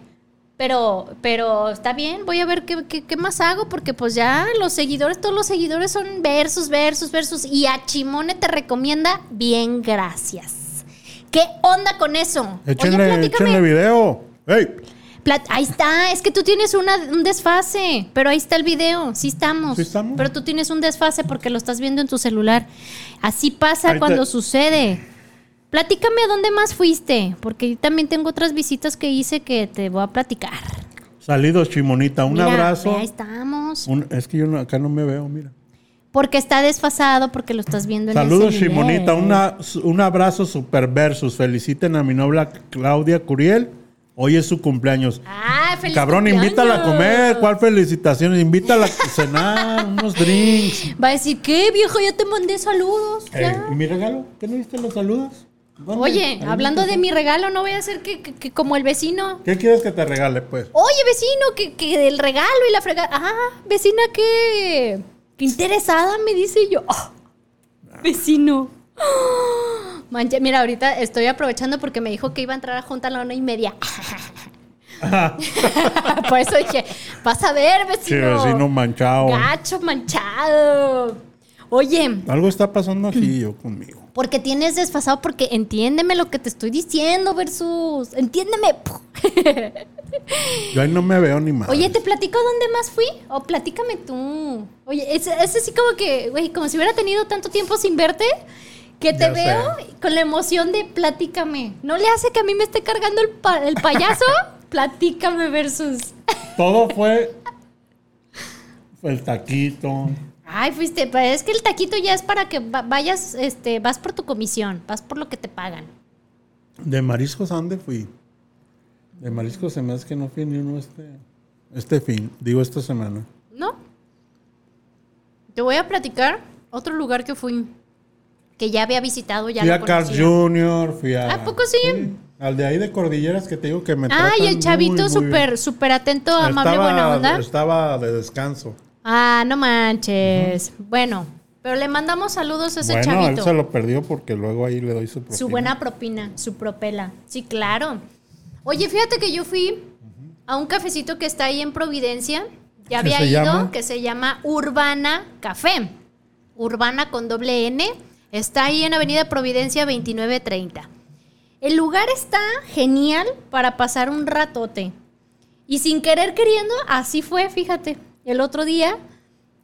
Pero, pero está bien, voy a ver qué, qué- qué más hago, porque pues ya los seguidores, todos los seguidores son versus, versus, versus. Y a Chimone te recomienda, bien, gracias. ¿Qué onda con eso? Échenle, Oye, platícame. échenle video. ¡Ey! Plat- ahí está, es que tú tienes una- un desfase, pero ahí está el video, sí estamos. Sí estamos. Pero tú tienes un desfase porque lo estás viendo en tu celular. Así pasa Ahí cuando sucede. Platícame a dónde más fuiste, porque yo también tengo otras visitas que hice que te voy a platicar. Saludos, Chimonita. Un Mira, abrazo. Ahí estamos. Un- es que yo no- acá no me veo, mira. Porque está desfasado, porque lo estás viendo en Saludos, el celular. Chimonita. Una, un abrazo super versus. Feliciten a mi novia Claudia Curiel. Hoy es su cumpleaños. Ah, feliz Cabrón, cumpleaños. invítala a comer. ¿Cuál felicitaciones? Invítala a cenar, unos drinks. Va a decir, ¿qué, viejo? Ya te mandé saludos. Eh. ¿Y mi regalo? ¿Qué no viste los saludos? ¿Dónde? Oye, hablando de mi regalo, no voy a hacer que, que- que como el vecino. ¿Qué quieres que te regale, pues? Oye, vecino, que, que el regalo y la fregada. Ah, vecina, qué, qué interesada, me dice yo. Ah, vecino. Mancha, mira, ahorita estoy aprovechando porque me dijo que iba a entrar a junta a la una y media. Por eso dije, vas a ver, Sí, vecino. vecino manchado. Gacho manchado. Oye, Algo está pasando aquí yo conmigo. porque tienes desfasado, porque entiéndeme lo que te estoy diciendo, versus. Entiéndeme. Yo ahí no me veo ni más. Oye, ¿te platico dónde más fui? O platícame tú. Oye, es, es así como que, güey, como si hubiera tenido tanto tiempo sin verte, que te Ya veo sé. con la emoción de platícame. ¿No le hace que a mí me esté cargando el, pa- el payaso? platícame versus. Todo fue, fue el taquito. Ay, fuiste, pero es que el taquito ya es para que va- vayas, este, vas por tu comisión, vas por lo que te pagan. De mariscos, ¿a dónde fui? De mariscos se me hace que no fui ni uno este, este fin, digo esta semana. ¿No? Te voy a platicar otro lugar que fui, que ya había visitado, ya fui a Carl. Jr., fui a... ¿A poco sí? Al de ahí de Cordilleras que te digo que me Ay, tratan el chavito súper, súper atento, amable, Estaba- buena onda. Estaba de descanso. Ah, no manches. Bueno, pero le mandamos saludos a ese bueno, chavito. él se lo perdió porque luego ahí le doy su propina. Su buena propina, su propela. Sí, claro. Oye, fíjate que yo fui a un cafecito que está ahí en Providencia. Ya ¿Qué había ido, llama? que se llama Urbana Café. Urbana con doble N. Está ahí en Avenida Providencia 2930. El lugar está genial para pasar un ratote. Y sin querer queriendo, así fue, fíjate. El otro día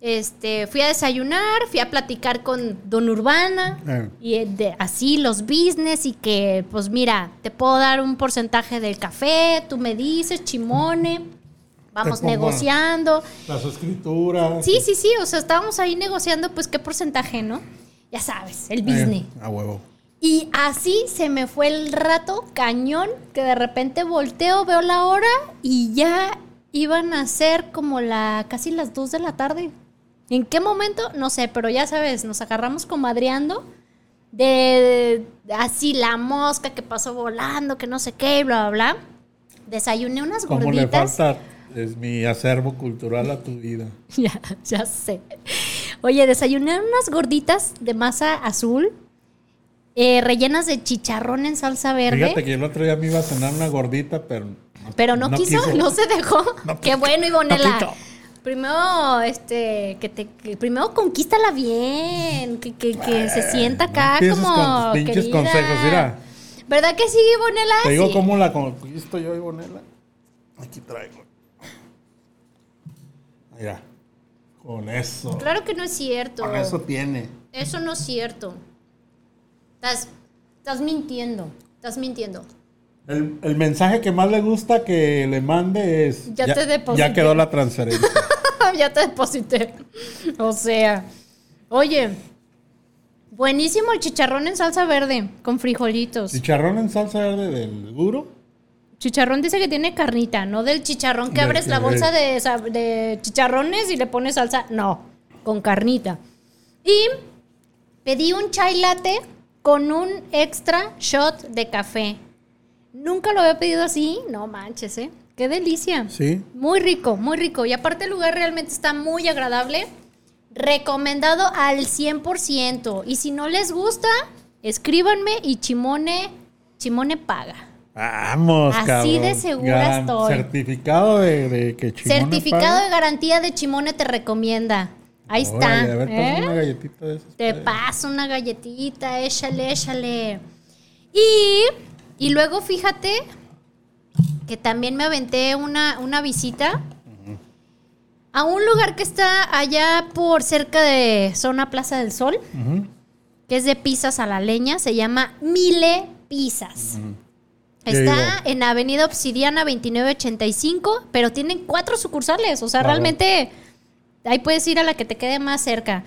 este, fui a desayunar, fui a platicar con Don Urbana Eh. y eh, de, así los business y que, pues mira, te puedo dar un porcentaje del café, tú me dices, chimone, vamos negociando. Las escrituras. Sí, sí, sí, o sea, estábamos ahí negociando, pues qué porcentaje, ¿no? Ya sabes, el Eh, business. a huevo. Y así se me fue el rato cañón que de repente volteo, veo la hora y ya iban a ser como la casi las 2 de la tarde. ¿En qué momento? No sé, pero ya sabes, nos agarramos comadreando de, de- así la mosca que pasó volando, que no sé qué, y bla, bla, bla. Desayuné unas ¿Cómo le gorditas. falta es mi acervo cultural a tu vida? Ya, ya sé. Oye, desayuné unas gorditas de masa azul, eh, rellenas de chicharrón en salsa verde. Fíjate que el otro día me iba a cenar una gordita, pero... Pero no, quiso, no se dejó. No Qué bueno, Ivonela. No primero, este, que te, que primero conquístala bien, que, que, que se sienta acá como con querida. consejos, mira. ¿Verdad que sí, Ivonela? Te digo Sí. cómo la conquisto yo, Ivonela. Aquí traigo. Mira. Con eso. Claro que no es cierto. Con eso tiene. Eso no es cierto. Estás, estás mintiendo. Estás mintiendo. El, el mensaje que más le gusta que le mande es... Ya te deposité. Ya quedó la transferencia. ya te deposité. O sea, oye, buenísimo el chicharrón en salsa verde con frijolitos. Chicharrón en salsa verde del duro. Chicharrón dice que tiene carnita, no del chicharrón que De- abres la bolsa de, de chicharrones y le pones salsa. No, con carnita. Y pedí un chai latte con un extra shot de café. Nunca lo había pedido así. No manches, ¿eh? Qué delicia. Sí. Muy rico, muy rico. Y aparte el lugar realmente está muy agradable. Recomendado al 100%. Y si no les gusta, escríbanme y Chimone, Chimone paga. Vamos, Así cabrón. de segura estoy. Certificado de, de que Chimone Certificado paga. de garantía de Chimone te recomienda. Ahí está. A ver, ¿eh? una galletita de esas. Te paso una galletita, échale, échale. Y, y luego fíjate que también me aventé una, una visita a un lugar que está allá por cerca de zona Plaza del Sol, que es de pizzas a la leña, se llama Mile Pizzas. Está en Avenida Obsidiana 2985, pero tienen cuatro sucursales. O sea, Claro. realmente ahí puedes ir a la que te quede más cerca.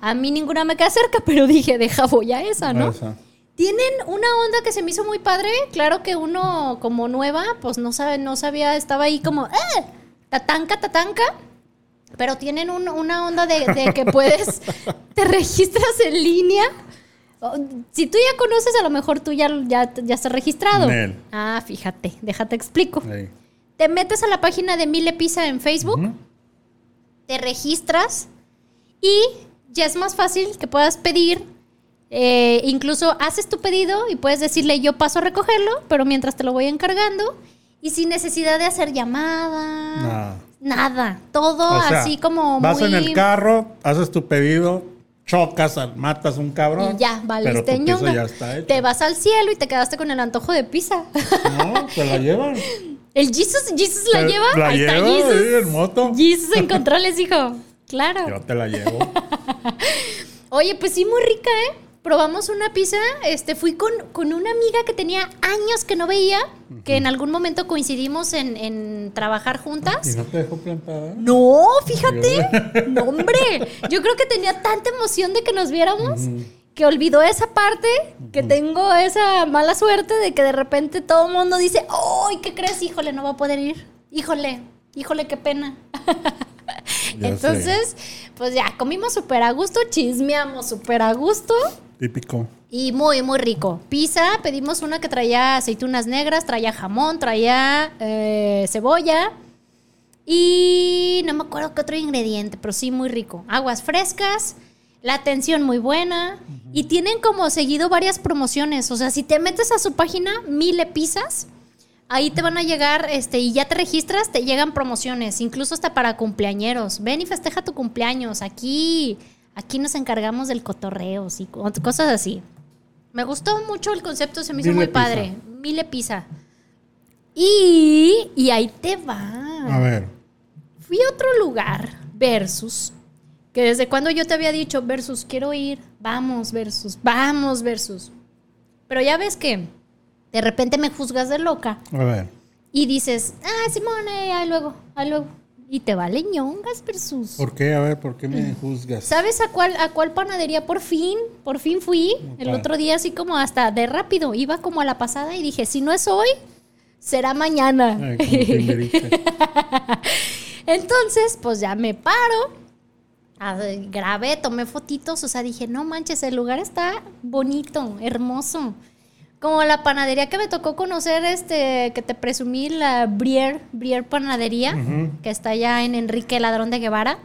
A mí ninguna me queda cerca, pero dije, deja voy a esa, ¿no? Esa. Tienen una onda que se me hizo muy padre. Claro que uno como nueva, pues no sabe, no sabía, estaba ahí como, ¡eh! Tatanca, tatanca. Pero tienen un- una onda de, de que puedes, te registras en línea. Si tú ya conoces, a lo mejor tú ya, ya, ya estás registrado. Nel. Ah, fíjate, déjate explico. Ahí. Te metes a la página de Mile Pizza en Facebook, te registras y ya es más fácil que puedas pedir. Eh, incluso haces tu pedido y puedes decirle yo paso a recogerlo, pero mientras te lo voy encargando y sin necesidad de hacer llamada. Nada. Nada. Todo O sea, así como vas muy... en el carro, haces tu pedido, chocas, matas un cabrón. Y ya, Pero valiste tu pizza ñonga. ya está. Te vas al cielo y te quedaste con el antojo de pizza. No, te la llevan. ¿El Jesus, Jesus la Te- lleva? La Ahí está Jesus. en moto. Jesus en controles, hijo. Claro. Yo te la llevo. Oye, pues sí, muy rica, ¿eh? Probamos una pizza, este, fui con, con una amiga que tenía años que no veía, que en algún momento coincidimos en, en trabajar ¿Y juntas. no te dejó plantada? No, fíjate, no hombre, yo creo que tenía tanta emoción de que nos viéramos que olvidó esa parte, que tengo esa mala suerte de que de repente todo el mundo dice, ¡ay, qué crees! Híjole, no va a poder ir. Híjole, híjole, qué pena. Entonces, pues ya, comimos súper a gusto, chismeamos súper a gusto. Típico. Y muy, muy rico. Pizza, pedimos una que traía aceitunas negras, traía jamón, traía eh, cebolla. Y no me acuerdo qué otro ingrediente, pero sí muy rico. Aguas frescas, la atención muy buena. Y tienen como seguido varias promociones. O sea, si te metes a su página, Mile Pizzas, ahí te van a llegar, este, y ya te registras, te llegan promociones, incluso hasta para cumpleañeros. Ven y festeja tu cumpleaños. Aquí, aquí nos encargamos del cotorreo, y cosas así. Me gustó mucho el concepto, se me hizo muy padre. Mile Pizza. Y, y ahí te va. A ver. Fui a otro lugar, Versus, que desde cuando yo te había dicho, Versus, quiero ir, vamos, Versus, vamos, Versus. Pero ya ves que de repente me juzgas de loca. A ver. Y dices, ah, Simone, ahí luego, ahí luego. Y te vale ñongas versus. ¿Por qué? A ver, ¿por qué me juzgas? ¿Sabes a cuál, a cuál panadería por fin? Por fin fui. El otro día así como hasta de rápido. Iba como a la pasada y dije, si no es hoy, será mañana. Entonces, pues ya me paro. Grabé, tomé fotitos. O sea, dije, no manches, el lugar está bonito, hermoso. Como la panadería que me tocó conocer, este, que te presumí, la Brier, Brier Panadería, que está allá en Enrique Ladrón de Guevara.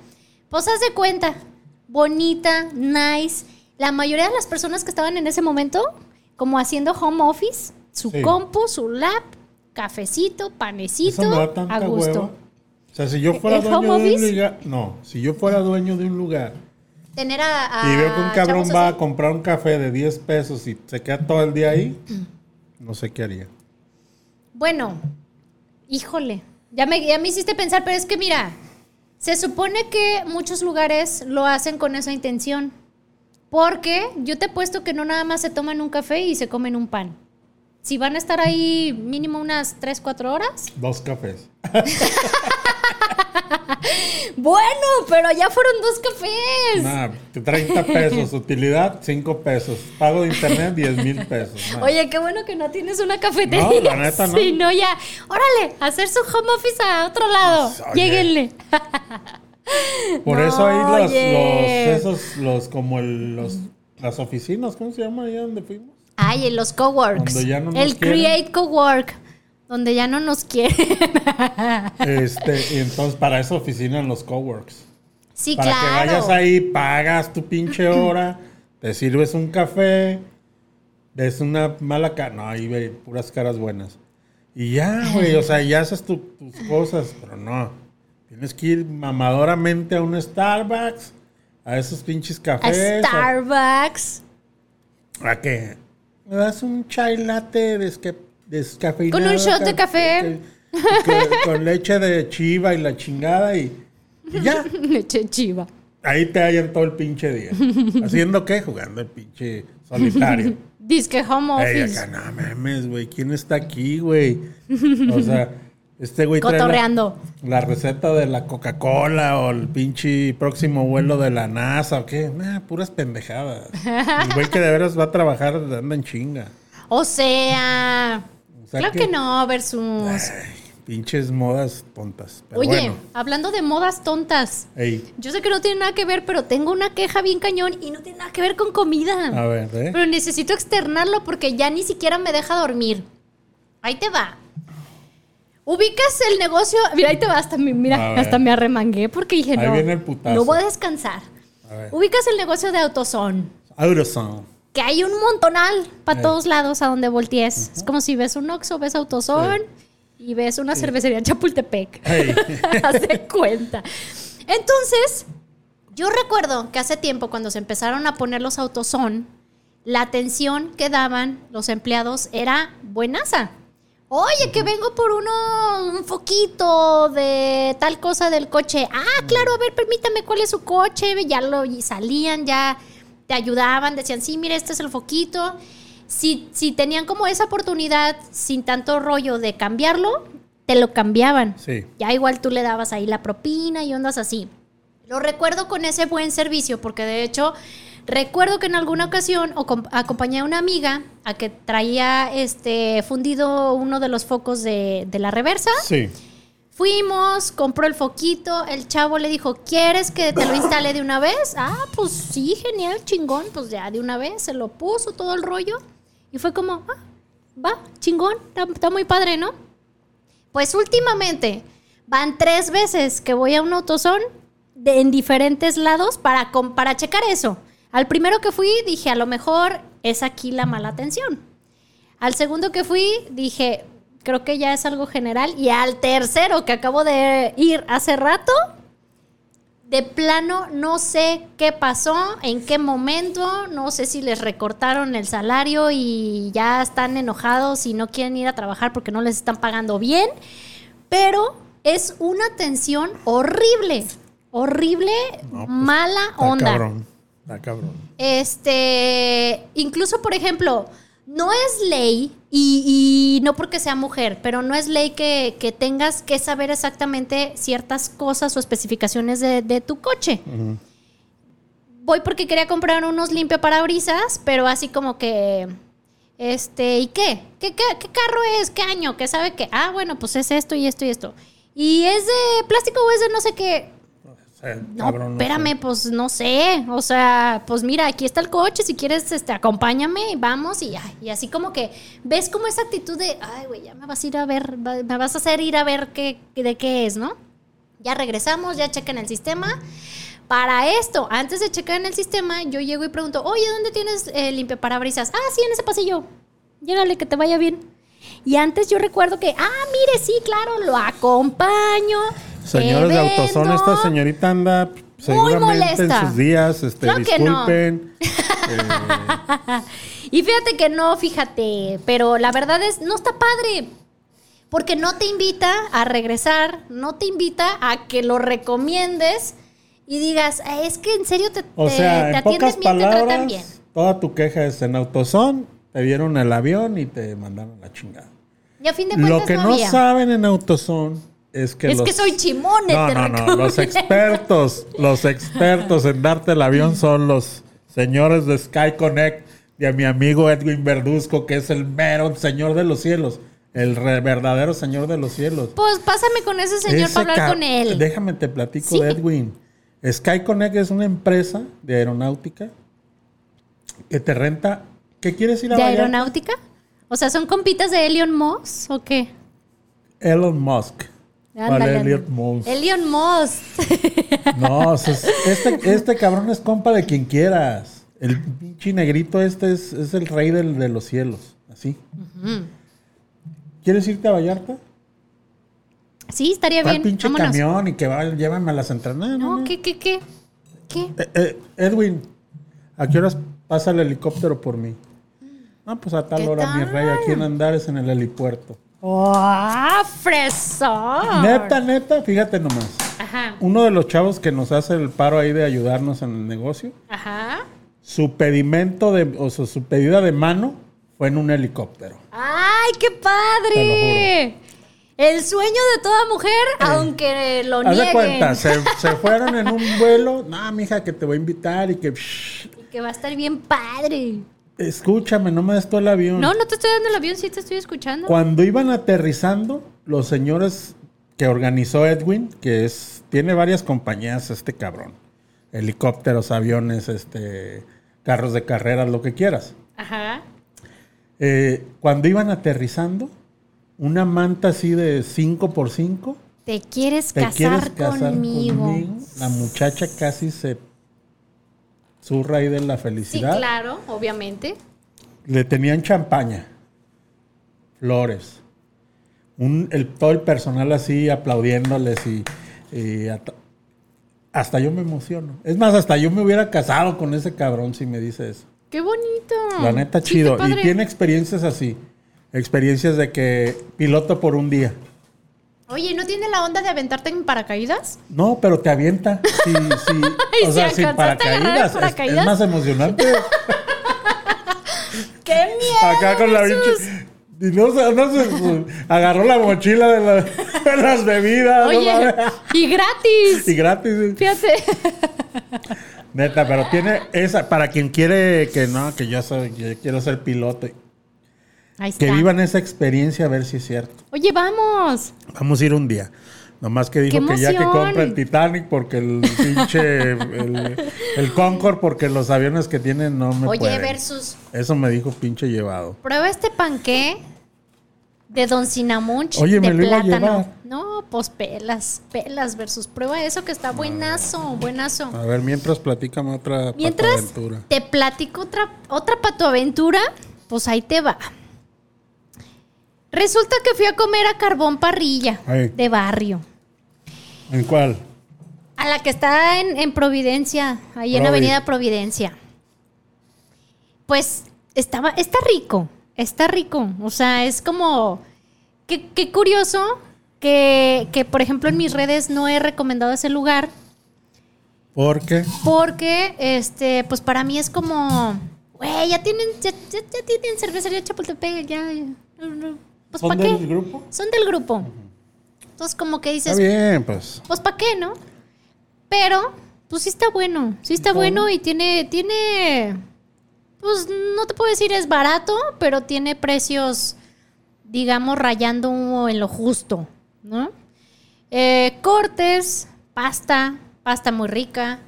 Pues haz de cuenta, bonita, nice. La mayoría de las personas que estaban en ese momento, como haciendo home office, su compu, su lap, cafecito, panecito, a gusto. O sea, si yo fuera dueño de un lugar, no, si yo fuera dueño de un lugar tener a, Y veo que un cabrón va a comprar un café de 10 pesos y se queda todo el día ahí, no sé qué haría. Bueno, híjole, ya me, ya me hiciste pensar, pero es que mira, se supone que muchos lugares lo hacen con esa intención. Porque yo te he puesto que no nada más se toman un café y se comen un pan. Si van a estar ahí mínimo unas 3, 4 horas. Dos cafés. bueno, pero ya fueron dos cafés. Nah, 30 pesos, utilidad 5 pesos, pago de internet 10 mil pesos. Oye, qué bueno que no tienes una cafetería. No, la neta no. Sí, no, ya. Órale, hacer su home office a otro lado. Pues, Lléguenle. Por eso hay los, los, esos, los, como el, los, las oficinas, ¿cómo se llama allá donde fuimos? Ay, en los coworks. el Create Cowork donde ya no nos quieren. este, y entonces para esa oficina en los coworks. Sí, para claro. Para que vayas ahí, pagas tu pinche hora, te sirves un café, ves una mala cara. No, ahí ve puras caras buenas. Y ya, güey, o sea, ya haces tus cosas, pero no. Tienes que ir mamadoramente a un Starbucks, a esos pinches cafés. A Starbucks. ¿A, qué? Me das un chai latte de descafeinado. Con un shot de café. Con, leche de chiva y la chingada y, ya. leche chiva. Ahí te hallan todo el pinche día. ¿Haciendo qué? Jugando el pinche solitario. Disque home office. Ey, acá, no mames, güey. ¿Quién está aquí, güey? O sea, este güey Cotorreando. la, receta de la Coca-Cola o el pinche próximo vuelo de la NASA o qué. Nah, puras pendejadas. El güey que de veras va a trabajar anda en chinga. O sea claro que, no, versus. pinches modas tontas. Oye, hablando de modas tontas. Yo sé que no tiene nada que ver, pero tengo una queja bien cañón y no tiene nada que ver con comida. A ver, ¿eh? Pero necesito externarlo porque ya ni siquiera me deja dormir. Ahí te va. Ubicas el negocio. Mira, ahí te va, hasta, me, mira, hasta me arremangué porque dije, no. No voy a descansar. Ubicas el negocio de AutoZone. AutoZone que hay un montonal para eh. todos lados a donde voltees. Es como si ves un Oxxo, ves Autosón y ves una cervecería en Chapultepec. Haz de cuenta. Entonces, yo recuerdo que hace tiempo cuando se empezaron a poner los Autosón, la atención que daban los empleados era buenaza. Oye, que vengo por uno, un foquito de tal cosa del coche. Ah, claro, a ver, permítame cuál es su coche. Ya lo y salían, ya te ayudaban, decían, sí, mire, este es el foquito. Si, si tenían como esa oportunidad sin tanto rollo de cambiarlo, te lo cambiaban. Sí. Ya igual tú le dabas ahí la propina y ondas así. Lo recuerdo con ese buen servicio, porque de hecho recuerdo que en alguna ocasión acompañé a una amiga a que traía este fundido uno de los focos de, de la reversa. Sí. Fuimos, compró el foquito, el chavo le dijo, ¿quieres que te lo instale de una vez? Ah, pues sí, genial, chingón, pues ya de una vez se lo puso todo el rollo. Y fue como, ah, va, chingón, está, muy padre, ¿no? Pues últimamente van tres veces que voy a un autosón de- en diferentes lados para, para checar eso. Al primero que fui dije, a lo mejor es aquí la mala atención. Al segundo que fui dije, creo que ya es algo general. Y al tercero que acabo de ir hace rato, de plano no sé qué pasó, en qué momento, no sé si les recortaron el salario y ya están enojados y no quieren ir a trabajar porque no les están pagando bien, pero es una tensión horrible, horrible, No, pues, mala Está onda. cabrón. Está cabrón. Este, incluso por ejemplo, no es ley, y, y no porque sea mujer, pero no es ley que, que tengas que saber exactamente ciertas cosas o especificaciones de, de tu coche. Voy porque quería comprar unos limpiaparabrisas, pero así como que, este, ¿y qué? ¿Qué, qué? qué carro es? ¿Qué año? ¿Qué sabe qué? Ah, bueno, pues es esto y esto y esto. ¿Y es de plástico o es de no sé qué? Sea, No, cabrón, no espérame, sé. pues no sé. O sea, pues mira, aquí está el coche. Si quieres, este, acompáñame y vamos. Y, así como que ves como esa actitud de, ay, güey, ya me vas a ir a ver, va- me vas a hacer ir a ver qué, de qué es, ¿no? Ya regresamos, ya chequen el sistema. Para esto, antes de checar en el sistema, yo llego y pregunto, oye, ¿dónde tienes eh, limpiaparabrisas? Ah, sí, en ese pasillo. Llégale, que te vaya bien. Y antes yo recuerdo que, ah, mire, sí, claro, lo acompaño. Señores te de Autosón, vendo". esta señorita anda seguramente en sus días. Este, que no. Y fíjate que no, fíjate, pero la verdad es, no está padre. Porque no te invita a regresar, no te invita a que lo recomiendes y digas, "Ah, es que en serio te, O te- sea, te en atiendes bien, te tratan bien. palabras, toda tu queja es en Autosón, te dieron el avión y te mandaron la chingada. Y a fin de cuentas Lo que no saben en Autosón es que Es los- que soy chimone, No, te no, no. Los expertos, los expertos en darte el avión son los señores de Sky Connect y a mi amigo Edwin Verduzco, que es el mero señor de los cielos. El re- verdadero señor de los cielos. Pues pásame con ese señor Ese para hablar con él. Déjame te platico Sí. de Edwin. Sky Connect es una empresa de aeronáutica que te renta. ¿Qué quieres ir a ¿De Vallarta? aeronáutica? O sea, ¿son compitas de Elon Musk o qué? Elon Musk. ¿Cuál Ándale, Elliot. Musk? Elon Musk. No, este, este cabrón es compa de quien quieras. El pinche negrito este es, es el rey del- de los cielos. Así. ¿Quieres irte a Vallarta? Sí, estaría ¿Cuál bien. pinche Vámonos. camión y que va, llévame a las entrenadas? No, ¿qué, qué, qué? ¿Qué? Eh, eh, Edwin, ¿a qué horas pasa el helicóptero por mí? No, pues a tal ¿Qué hora, mi rey, aquí en Andares, en el helipuerto. ¡Oh, fresón! Neta, neta, fíjate nomás. Ajá, Uno de los chavos que nos hace el paro ahí de ayudarnos en el negocio, ajá. su pedimento de, o sea, su pedida de mano fue en un helicóptero. ¡Ay, qué padre! El sueño de toda mujer, aunque lo Haz de nieguen. cuenta, se, se fueron en un vuelo. No, mija, que te voy a invitar y que. Y que va a estar bien padre. Escúchame, no me des tú el avión. No, no te estoy dando el avión, sí te estoy escuchando. Cuando iban aterrizando, los señores que organizó Edwin, que es tiene varias compañías, este cabrón. Helicópteros, aviones, este, carros de carreras, lo que quieras. Ajá. Eh, cuando iban aterrizando, una manta así de 5 por 5 ¿Te quieres ¿Te casar, quieres casar conmigo? conmigo? La muchacha casi se zurra ahí de la Sí, felicidad. claro, obviamente. Le tenían champaña, flores, un, el, todo el personal así aplaudiéndoles y, y hasta, hasta yo me emociono. Es más, hasta yo me hubiera casado con ese cabrón si me dice eso. ¡Qué bonito! La neta Sí, chido. Y tiene experiencias así. Experiencias de que piloto por un día. Oye, ¿no tiene la onda de aventarte en paracaídas? No, pero te avienta. Sí, sí. O sea, ¿sí sin el paracaídas. Es- Es, paracaídas? más emocionante. ¡Qué miedo! Acá con la pinche. Y no no sé, pues, agarró la mochila de, la- de las bebidas. ¿no Oye, y gratis. Y gratis. Fíjate. Neta, pero tiene esa, para quien quiere que no, que yo soy, yo quiero ser piloto. Ahí está. Que vivan esa experiencia a ver si es cierto. Oye, vamos. Vamos a ir un día. Nomás que dijo ¡Qué que ya que compra el Titanic porque el pinche. el, el Concorde porque los aviones que tienen no me Oye, pueden. versus Eso me dijo pinche llevado. Prueba este panqué de Don Cinamunch Oye, de me lo iba a llevar. No, pues pelas, pelas versus prueba eso que está buenazo, buenazo. A ver, mientras platícame otra Mientras aventura. te platico otra, otra patoaventura, pues ahí te va. Resulta que fui a comer a Carbón Parrilla de barrio. ¿En cuál? A la que está en, en Providencia, ahí en Provi. Avenida Providencia. Pues estaba, está rico, está rico. O sea, es como. Qué, qué curioso que, que, por ejemplo, en mis redes no he recomendado ese lugar. Porque Porque, este, pues para mí es como. Güey, ya tienen, ya, ya- ya tienen cervecería Chapultepec, ya. ya, Pues ¿Son ¿para qué? del grupo? Son del grupo. Entonces, como que dices, Está bien, pues. pues ¿para qué, no? Pero, pues sí está bueno, sí está Está bueno y tiene, tiene, pues no te puedo decir es barato, pero tiene precios, digamos, rayando en lo justo, ¿no? Eh, cortes, pasta, pasta muy rica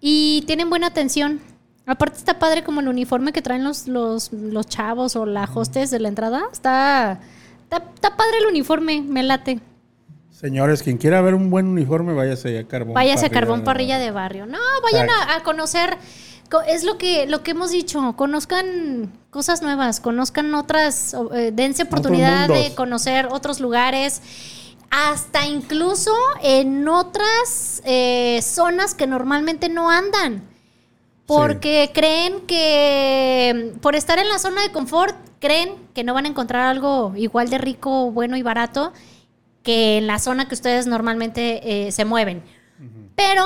y tienen buena atención. Aparte está padre como el uniforme que traen los, los, los chavos o la hostes de la entrada. Está, está, está padre el uniforme, me late. Señores, quien quiera ver un buen uniforme, váyase a Carbón. Váyase a Carbón de- Parrilla de Barrio. No, vayan a, a conocer. co- Es lo que, lo que hemos dicho. Conozcan cosas nuevas, conozcan otras, eh, dense oportunidad de conocer otros lugares. Hasta incluso en otras eh, zonas que normalmente no andan. Porque creen que por estar en la zona de confort, creen que no van a encontrar algo igual de rico, bueno y barato que en la zona que ustedes normalmente eh, se mueven. Pero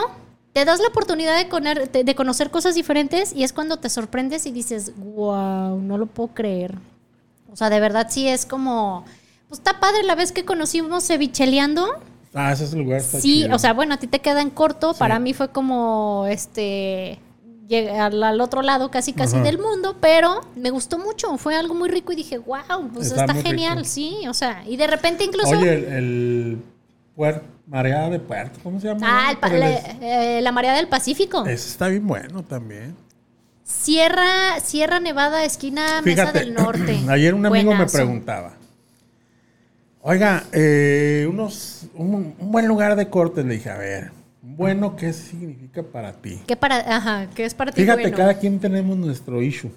te das la oportunidad de, coner- de- de conocer cosas diferentes y es cuando te sorprendes y dices, wow, no lo puedo creer. O sea, de verdad sí es como, pues está padre la vez que conocimos cevicheleando. Ah, ese es el lugar. Está Sí, chido. o sea, bueno, a ti te queda en corto. Sí. Para mí fue como, este, llegar al, otro lado casi casi Ajá. del mundo, pero me gustó mucho. Fue algo muy rico y dije, wow, pues Está genial, rico. sí. O sea, y de repente incluso... Oye, el, el Mareada de Puerto, ¿cómo se llama? ah, el el la, eh, la marea del Pacífico. Está bien bueno también. Sierra, Sierra Nevada, esquina Mesa del Norte. ayer un amigo Buenazo. me preguntaba, oiga, eh, unos, un, un buen lugar de corte. Le dije, a ver, bueno, ¿qué significa para ti? ¿Qué para, ajá, ¿qué es para ti Fíjate, bueno? cada quien tenemos nuestro issue.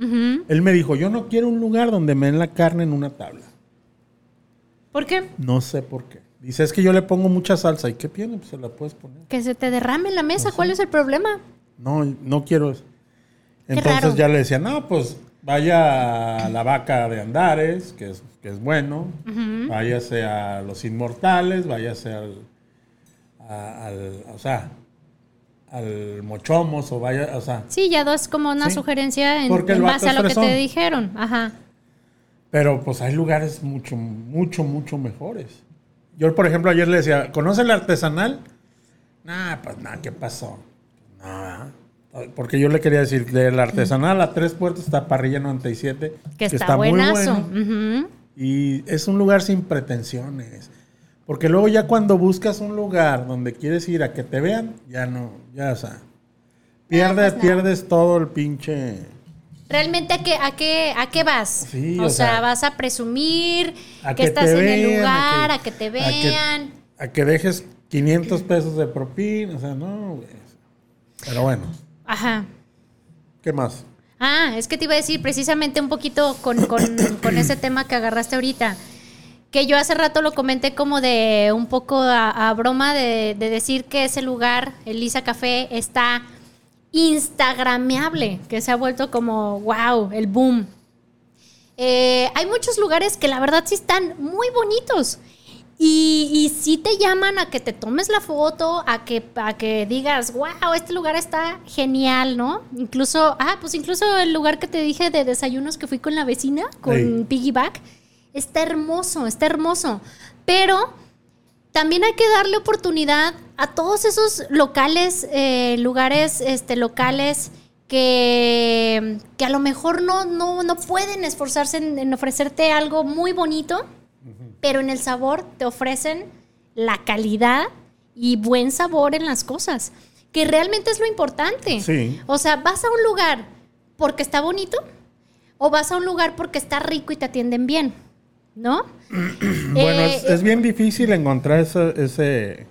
Él me dijo, yo no quiero un lugar donde me den la carne en una tabla. ¿Por qué? No sé por qué. Dice, es que yo le pongo mucha salsa. ¿Y qué tiene? Pues se la puedes poner. Que se te derrame en la mesa. ¿Cuál es el problema? No, no quiero eso. Entonces raro. ya le decía, no, pues vaya a la vaca de Andares, que es, que es bueno. Váyase a los inmortales, váyase al, a- al, o sea, al mochomos o vaya, o sea, Sí, ya das como una Sí. sugerencia en, base a lo que te dijeron. Ajá. pero pues hay lugares mucho, mucho, mucho mejores. Yo, por ejemplo, ayer le decía, ¿conoce el artesanal? Nah, pues nada, ¿qué pasó? Nada. Porque yo le quería decir, del artesanal a tres puertos está Parrilla 97, Que está, buenazo. Ujú. Y es un lugar sin pretensiones. Porque luego ya cuando buscas un lugar donde quieres ir a que te vean, ya no, ya, o sea, pierdes, pues todo el pinche... ¿Realmente a qué, a qué, a qué vas? Sí, o, o sea, sea, vas a presumir A que, que estás en el lugar, a a que, te que- vean. A que dejes 500 pesos de propina, o sea, no, güey. Pero bueno, Ajá. ¿qué más? Ah, es que te iba a decir precisamente un poquito con, con- con ese tema que agarraste ahorita. Que yo hace rato lo comenté como de un poco a, a broma de, de decir que ese lugar, el Lisa Café, está instagrameable, que se ha vuelto como, wow, el boom. Eh, hay muchos lugares que la verdad sí están muy bonitos. Y, y sí te llaman a que te tomes la foto, a que, a que digas, wow, este lugar está genial, ¿no? Incluso, ah, pues incluso el lugar que te dije de desayunos que fui con la vecina, con. Piggyback, está hermoso, está hermoso. Pero también hay que darle oportunidad a todos esos locales, eh, lugares este, locales que, que a lo mejor no, no, no pueden esforzarse en, en ofrecerte algo muy bonito, pero en el sabor te ofrecen la calidad y buen sabor en las cosas, que realmente es lo importante. Sí. O sea, vas a un lugar porque está bonito o vas a un lugar porque está rico y te atienden bien, ¿no? Bueno, Eh, es, es bien difícil encontrar esa- ese,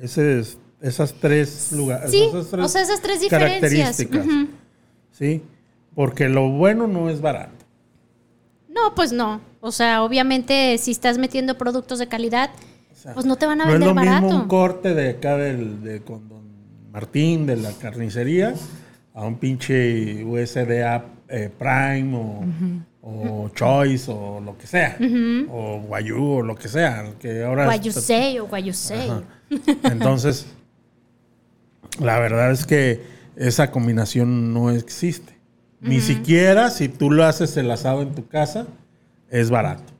ese- esas tres lugares. Sí, esas tres o sea, esas tres diferencias. características. Sí, porque lo bueno no es barato. No, pues no. O sea, obviamente si estás metiendo productos de calidad, O sea, pues no te van a no es vender lo barato. mismo un corte de acá del, de con don Martín de la carnicería a un pinche USDA eh, Prime o, o Choice o lo que sea. O Guayú o lo que sea. Que ahora Guayusei o guayusei. Entonces, la verdad es que esa combinación no existe. Ni siquiera si tú lo haces el asado en tu casa, es barato.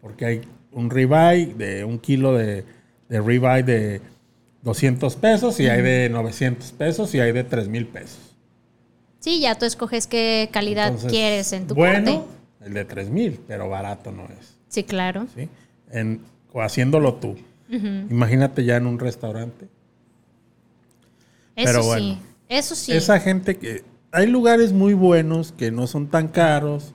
Porque hay un ribeye de un kilo de, de ribeye de 200 pesos y hay de 900 pesos y hay de 3 mil pesos. Sí, ya tú escoges qué calidad Entonces, quieres en tu Bueno, corte. El de 3 mil, pero barato no es. Sí, claro. ¿sí? En, o haciéndolo tú. Imagínate ya en un restaurante. Eso Pero sí. bueno. Eso sí. Esa gente que... Hay lugares muy buenos que no son tan caros,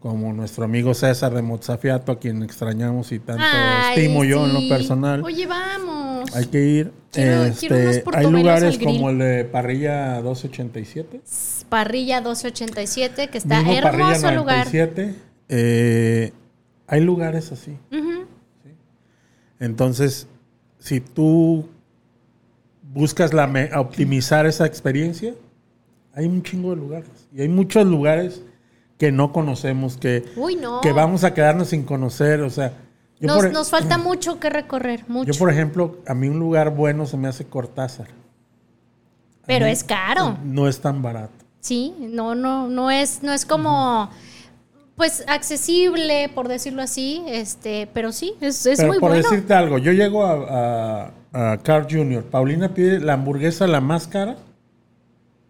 como nuestro amigo César de Mozafiato, a quien extrañamos y tanto Ay, estimo yo en lo personal. Oye, vamos. Hay que ir. Quiero- Este, quiero hay lugares como el de Parrilla 287. Parrilla 1287, que está mismo hermoso Parrilla lugar. 97. Eh, hay lugares así. Entonces, si tú buscas la me- optimizar esa experiencia, hay un chingo de lugares. Y hay muchos lugares que no conocemos, que, Uy, no. que vamos a quedarnos sin conocer. O sea, yo, nos, por, e- nos falta mucho que recorrer, mucho. yo por ejemplo, a mí un lugar bueno se me hace Cortázar. pero mí es caro. No es tan barato. Sí, no, no, no es, no es como, pues, accesible, por decirlo así, este, pero sí, es, es Pero muy por bueno. decirte algo, yo llego a, a, a Carl Jr., Paulina pide la hamburguesa la más cara.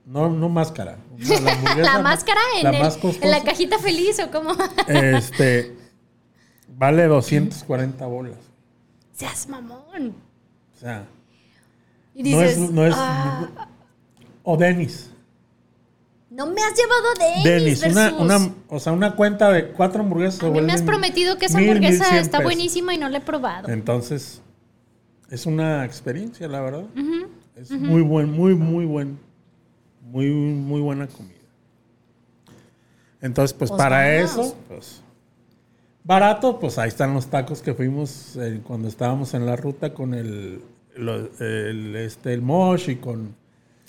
No, no más cara. No, la máscara en, la el- más en costosa. la cajita feliz o como. Este vale 240 bolas. Seas mamón. O sea, Y no es, no es "Ah, o Denis. no me has llevado de Denis, una, o sea, una cuenta de cuatro hamburguesas. A mí me has prometido que esa mil, hamburguesa 1100 está buenísima y no la he probado. Entonces, es una experiencia, la verdad. Es muy buen, muy, muy buen, muy, muy buena comida. Entonces, pues, Pues para eso, pues, barato, pues ahí están los tacos que fuimos eh, cuando estábamos en la ruta con el, lo- el, este, el Mosh y con,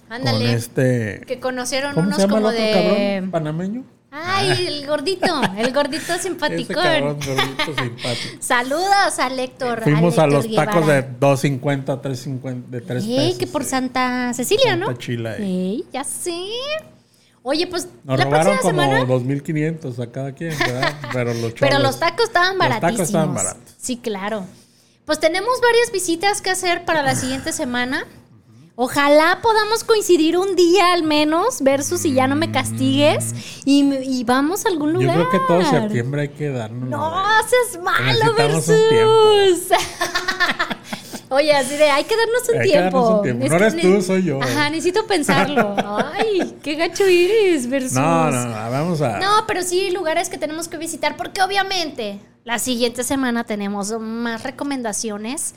con Ándale. este... Que conocieron ¿Cómo unos se llama el como otro de. cabrón panameño? Ay, el gordito, el gordito Ese simpaticón. cabrón gordito simpático. Saludos al Héctor. Fuimos a los Héctor tacos de Guevara. 2.50, 3.50, de 3 Ey, pesos. que por eh. Santa Cecilia, ¿no? Santa Chila, eh. Ey, ya sé. Oye, pues Nos la robaron próxima como semana. 2.500 a cada quien, ¿verdad? Pero los, Pero los tacos estaban los tacos baratísimos. estaban baratos. Sí, claro. Pues tenemos varias visitas que hacer para la siguiente semana. Ojalá podamos coincidir un día al menos, versus si ya no me castigues y, y vamos a algún Yo lugar. creo que todo septiembre hay que darnos. No, seas malo, Versus. Oye, así de, hay que darnos un Hay que tiempo. darnos un tiempo. Es No eres tú, soy yo. Ajá, necesito pensarlo. Ay, qué gacho eres, Versus. No, no, no, vamos a. No, pero sí lugares que tenemos que visitar, porque obviamente la siguiente semana tenemos más recomendaciones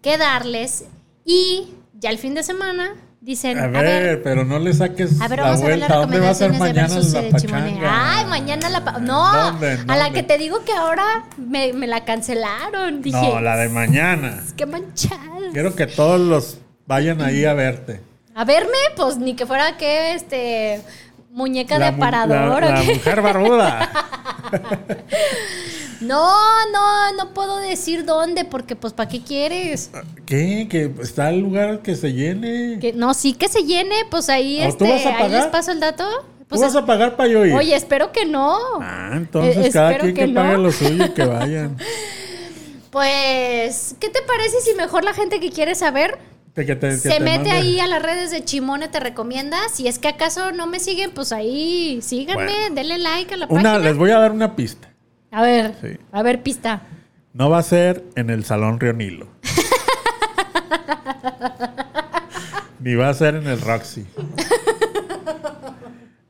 que darles y ya el fin de semana dicen, a, ver, pero no le saques a ver, la vamos a ver las vuelta. ¿Dónde va a ser mañana la pachanga? Ay, mañana la... pa- No, ¿Dónde? a la que te digo que ahora me, me la cancelaron. Dije, No, la de mañana. qué manchada. Quiero que todos los vayan ahí a verte. A verme, pues ni que fuera que, este, muñeca de La mu- aparador. La, ¿o la mujer barbuda. No, no, no puedo decir dónde, porque pues ¿para qué quieres? ¿Qué? Que está el lugar que se llene. Que, no, sí que se llene, pues ahí, ¿O tú este, vas a ahí les pagar? paso el dato. ¿Tú Pues, vas a pagar para yo ir? Oye, espero que no. Ah, entonces Eh, cada quien que, que pague no. lo suyo, que vayan. Pues, ¿qué te parece si mejor la gente que quiere saber Que- que te- que se te mete mande- ahí a las redes de Chimone te recomienda? Si es que acaso no me siguen, pues ahí síganme, Bueno. denle like a la Una, página. les voy a dar una pista. A ver, Sí. a ver, pista. No va a ser en el Salón Río Nilo. Ni va a ser en el Roxy.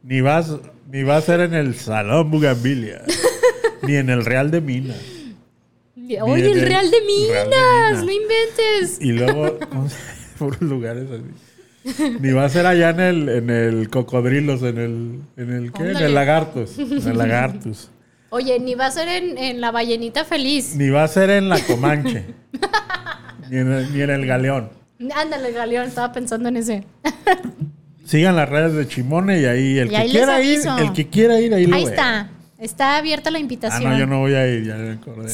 Ni va, ni va a ser en el Salón Bugambilia. ni en el Real de Minas. Oye, el el Real de Real de Minas, no inventes. Y luego. Puros lugares así. Ni va a ser allá en el, en el Cocodrilos, en el, en el ¿qué? En el Lagartos. En el Lagartos. Oye, ni va a ser en, en la ballenita feliz. Ni va a ser en la Comanche. ni, en el, ni en el Galeón. Ándale, Galeón, estaba pensando en ese. Sigan las redes de Chimone y ahí el Y que ahí quiera ir, el que quiera ir ahí lo Ahí ve. está. Está abierta la Ah, invitación. no, yo no voy a ir, ya me acordé.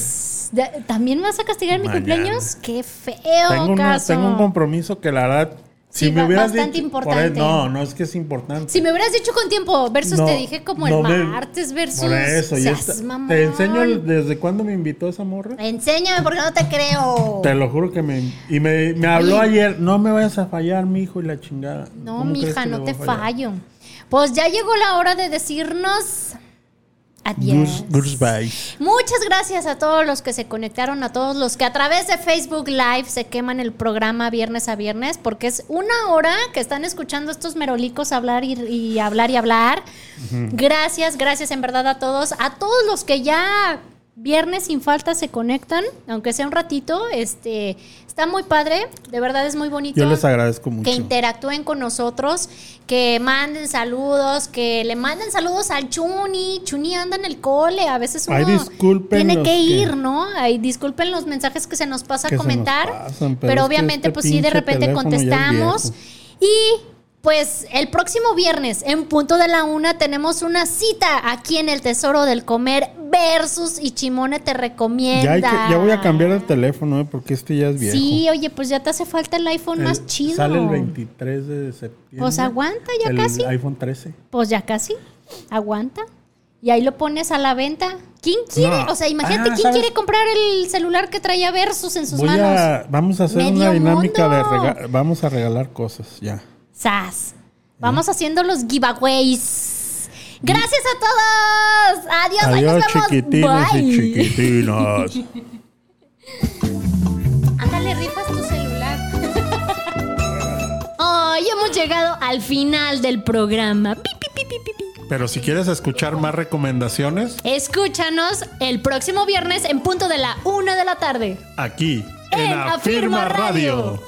¿También me vas a castigar en mi Mañana. cumpleaños? ¡Qué feo, Tengo, una- caso! tengo un compromiso que la verdad. Si me hubieras bastante dicho, importante. no, no es que es importante. Si me hubieras dicho con tiempo, versus No, te dije como no el me- martes versus... Por eso, y Seas esta- mamón. te enseño el- desde cuándo me invitó esa morra. Enséñame porque no te creo. Te lo juro que me. Y me, me habló ayer. No me vayas a fallar, mi hijo, y la chingada. No, ¿Cómo crees mija, no te fallo. Pues ya llegó la hora de decirnos adiós. Goose-. Muchas gracias a todos los que se conectaron, a todos los que a través de Facebook Live se queman el programa viernes a viernes, porque es una hora que están escuchando estos merolicos hablar y, y hablar y hablar. Gracias, gracias en verdad a todos, a todos los que ya viernes sin falta se conectan, aunque sea un ratito, este está muy padre, de verdad es muy bonito Yo les agradezco mucho. que interactúen con nosotros, que manden saludos, que le manden saludos al Chuni. Chuni anda en el cole, a veces uno Ay, tiene que que- ir, ¿no? Ay, disculpen los mensajes que se nos pasa a comentar, pasan, pero, pero obviamente este pues sí, de repente contestamos. Y pues el próximo viernes, en punto de la una, tenemos una cita aquí en el Tesoro del Comer versus y Chimone te recomienda. Ya, hay que- ya voy a cambiar el teléfono, ¿eh? porque este ya es viejo. Sí, oye, pues ya te hace falta el iPhone El- más chido. Sale el 23 de septiembre. Pues aguanta, ya el casi. iPhone 13. Pues ya casi. Aguanta. Y ahí lo pones a la venta. ¿Quién quiere? No. O sea, imagínate, Ah, ¿quién ¿sabes? quiere comprar el celular que traía Versus en sus Voy manos? a, vamos a hacer Medio una dinámica de mundo. rega- vamos a regalar cosas ya. Sas. Vamos haciendo los giveaways. Gracias a todos. Adiós, ahí nos Adiós vemos. chiquitines Bye. y chiquitinas. Ándale, rifas tu celular. Ay, hemos llegado al final del programa. Pi. Pero si quieres escuchar más recomendaciones, Escúchanos el próximo viernes en punto de la una de la tarde. aquí En en, Afirma Afirma Radio. Radio.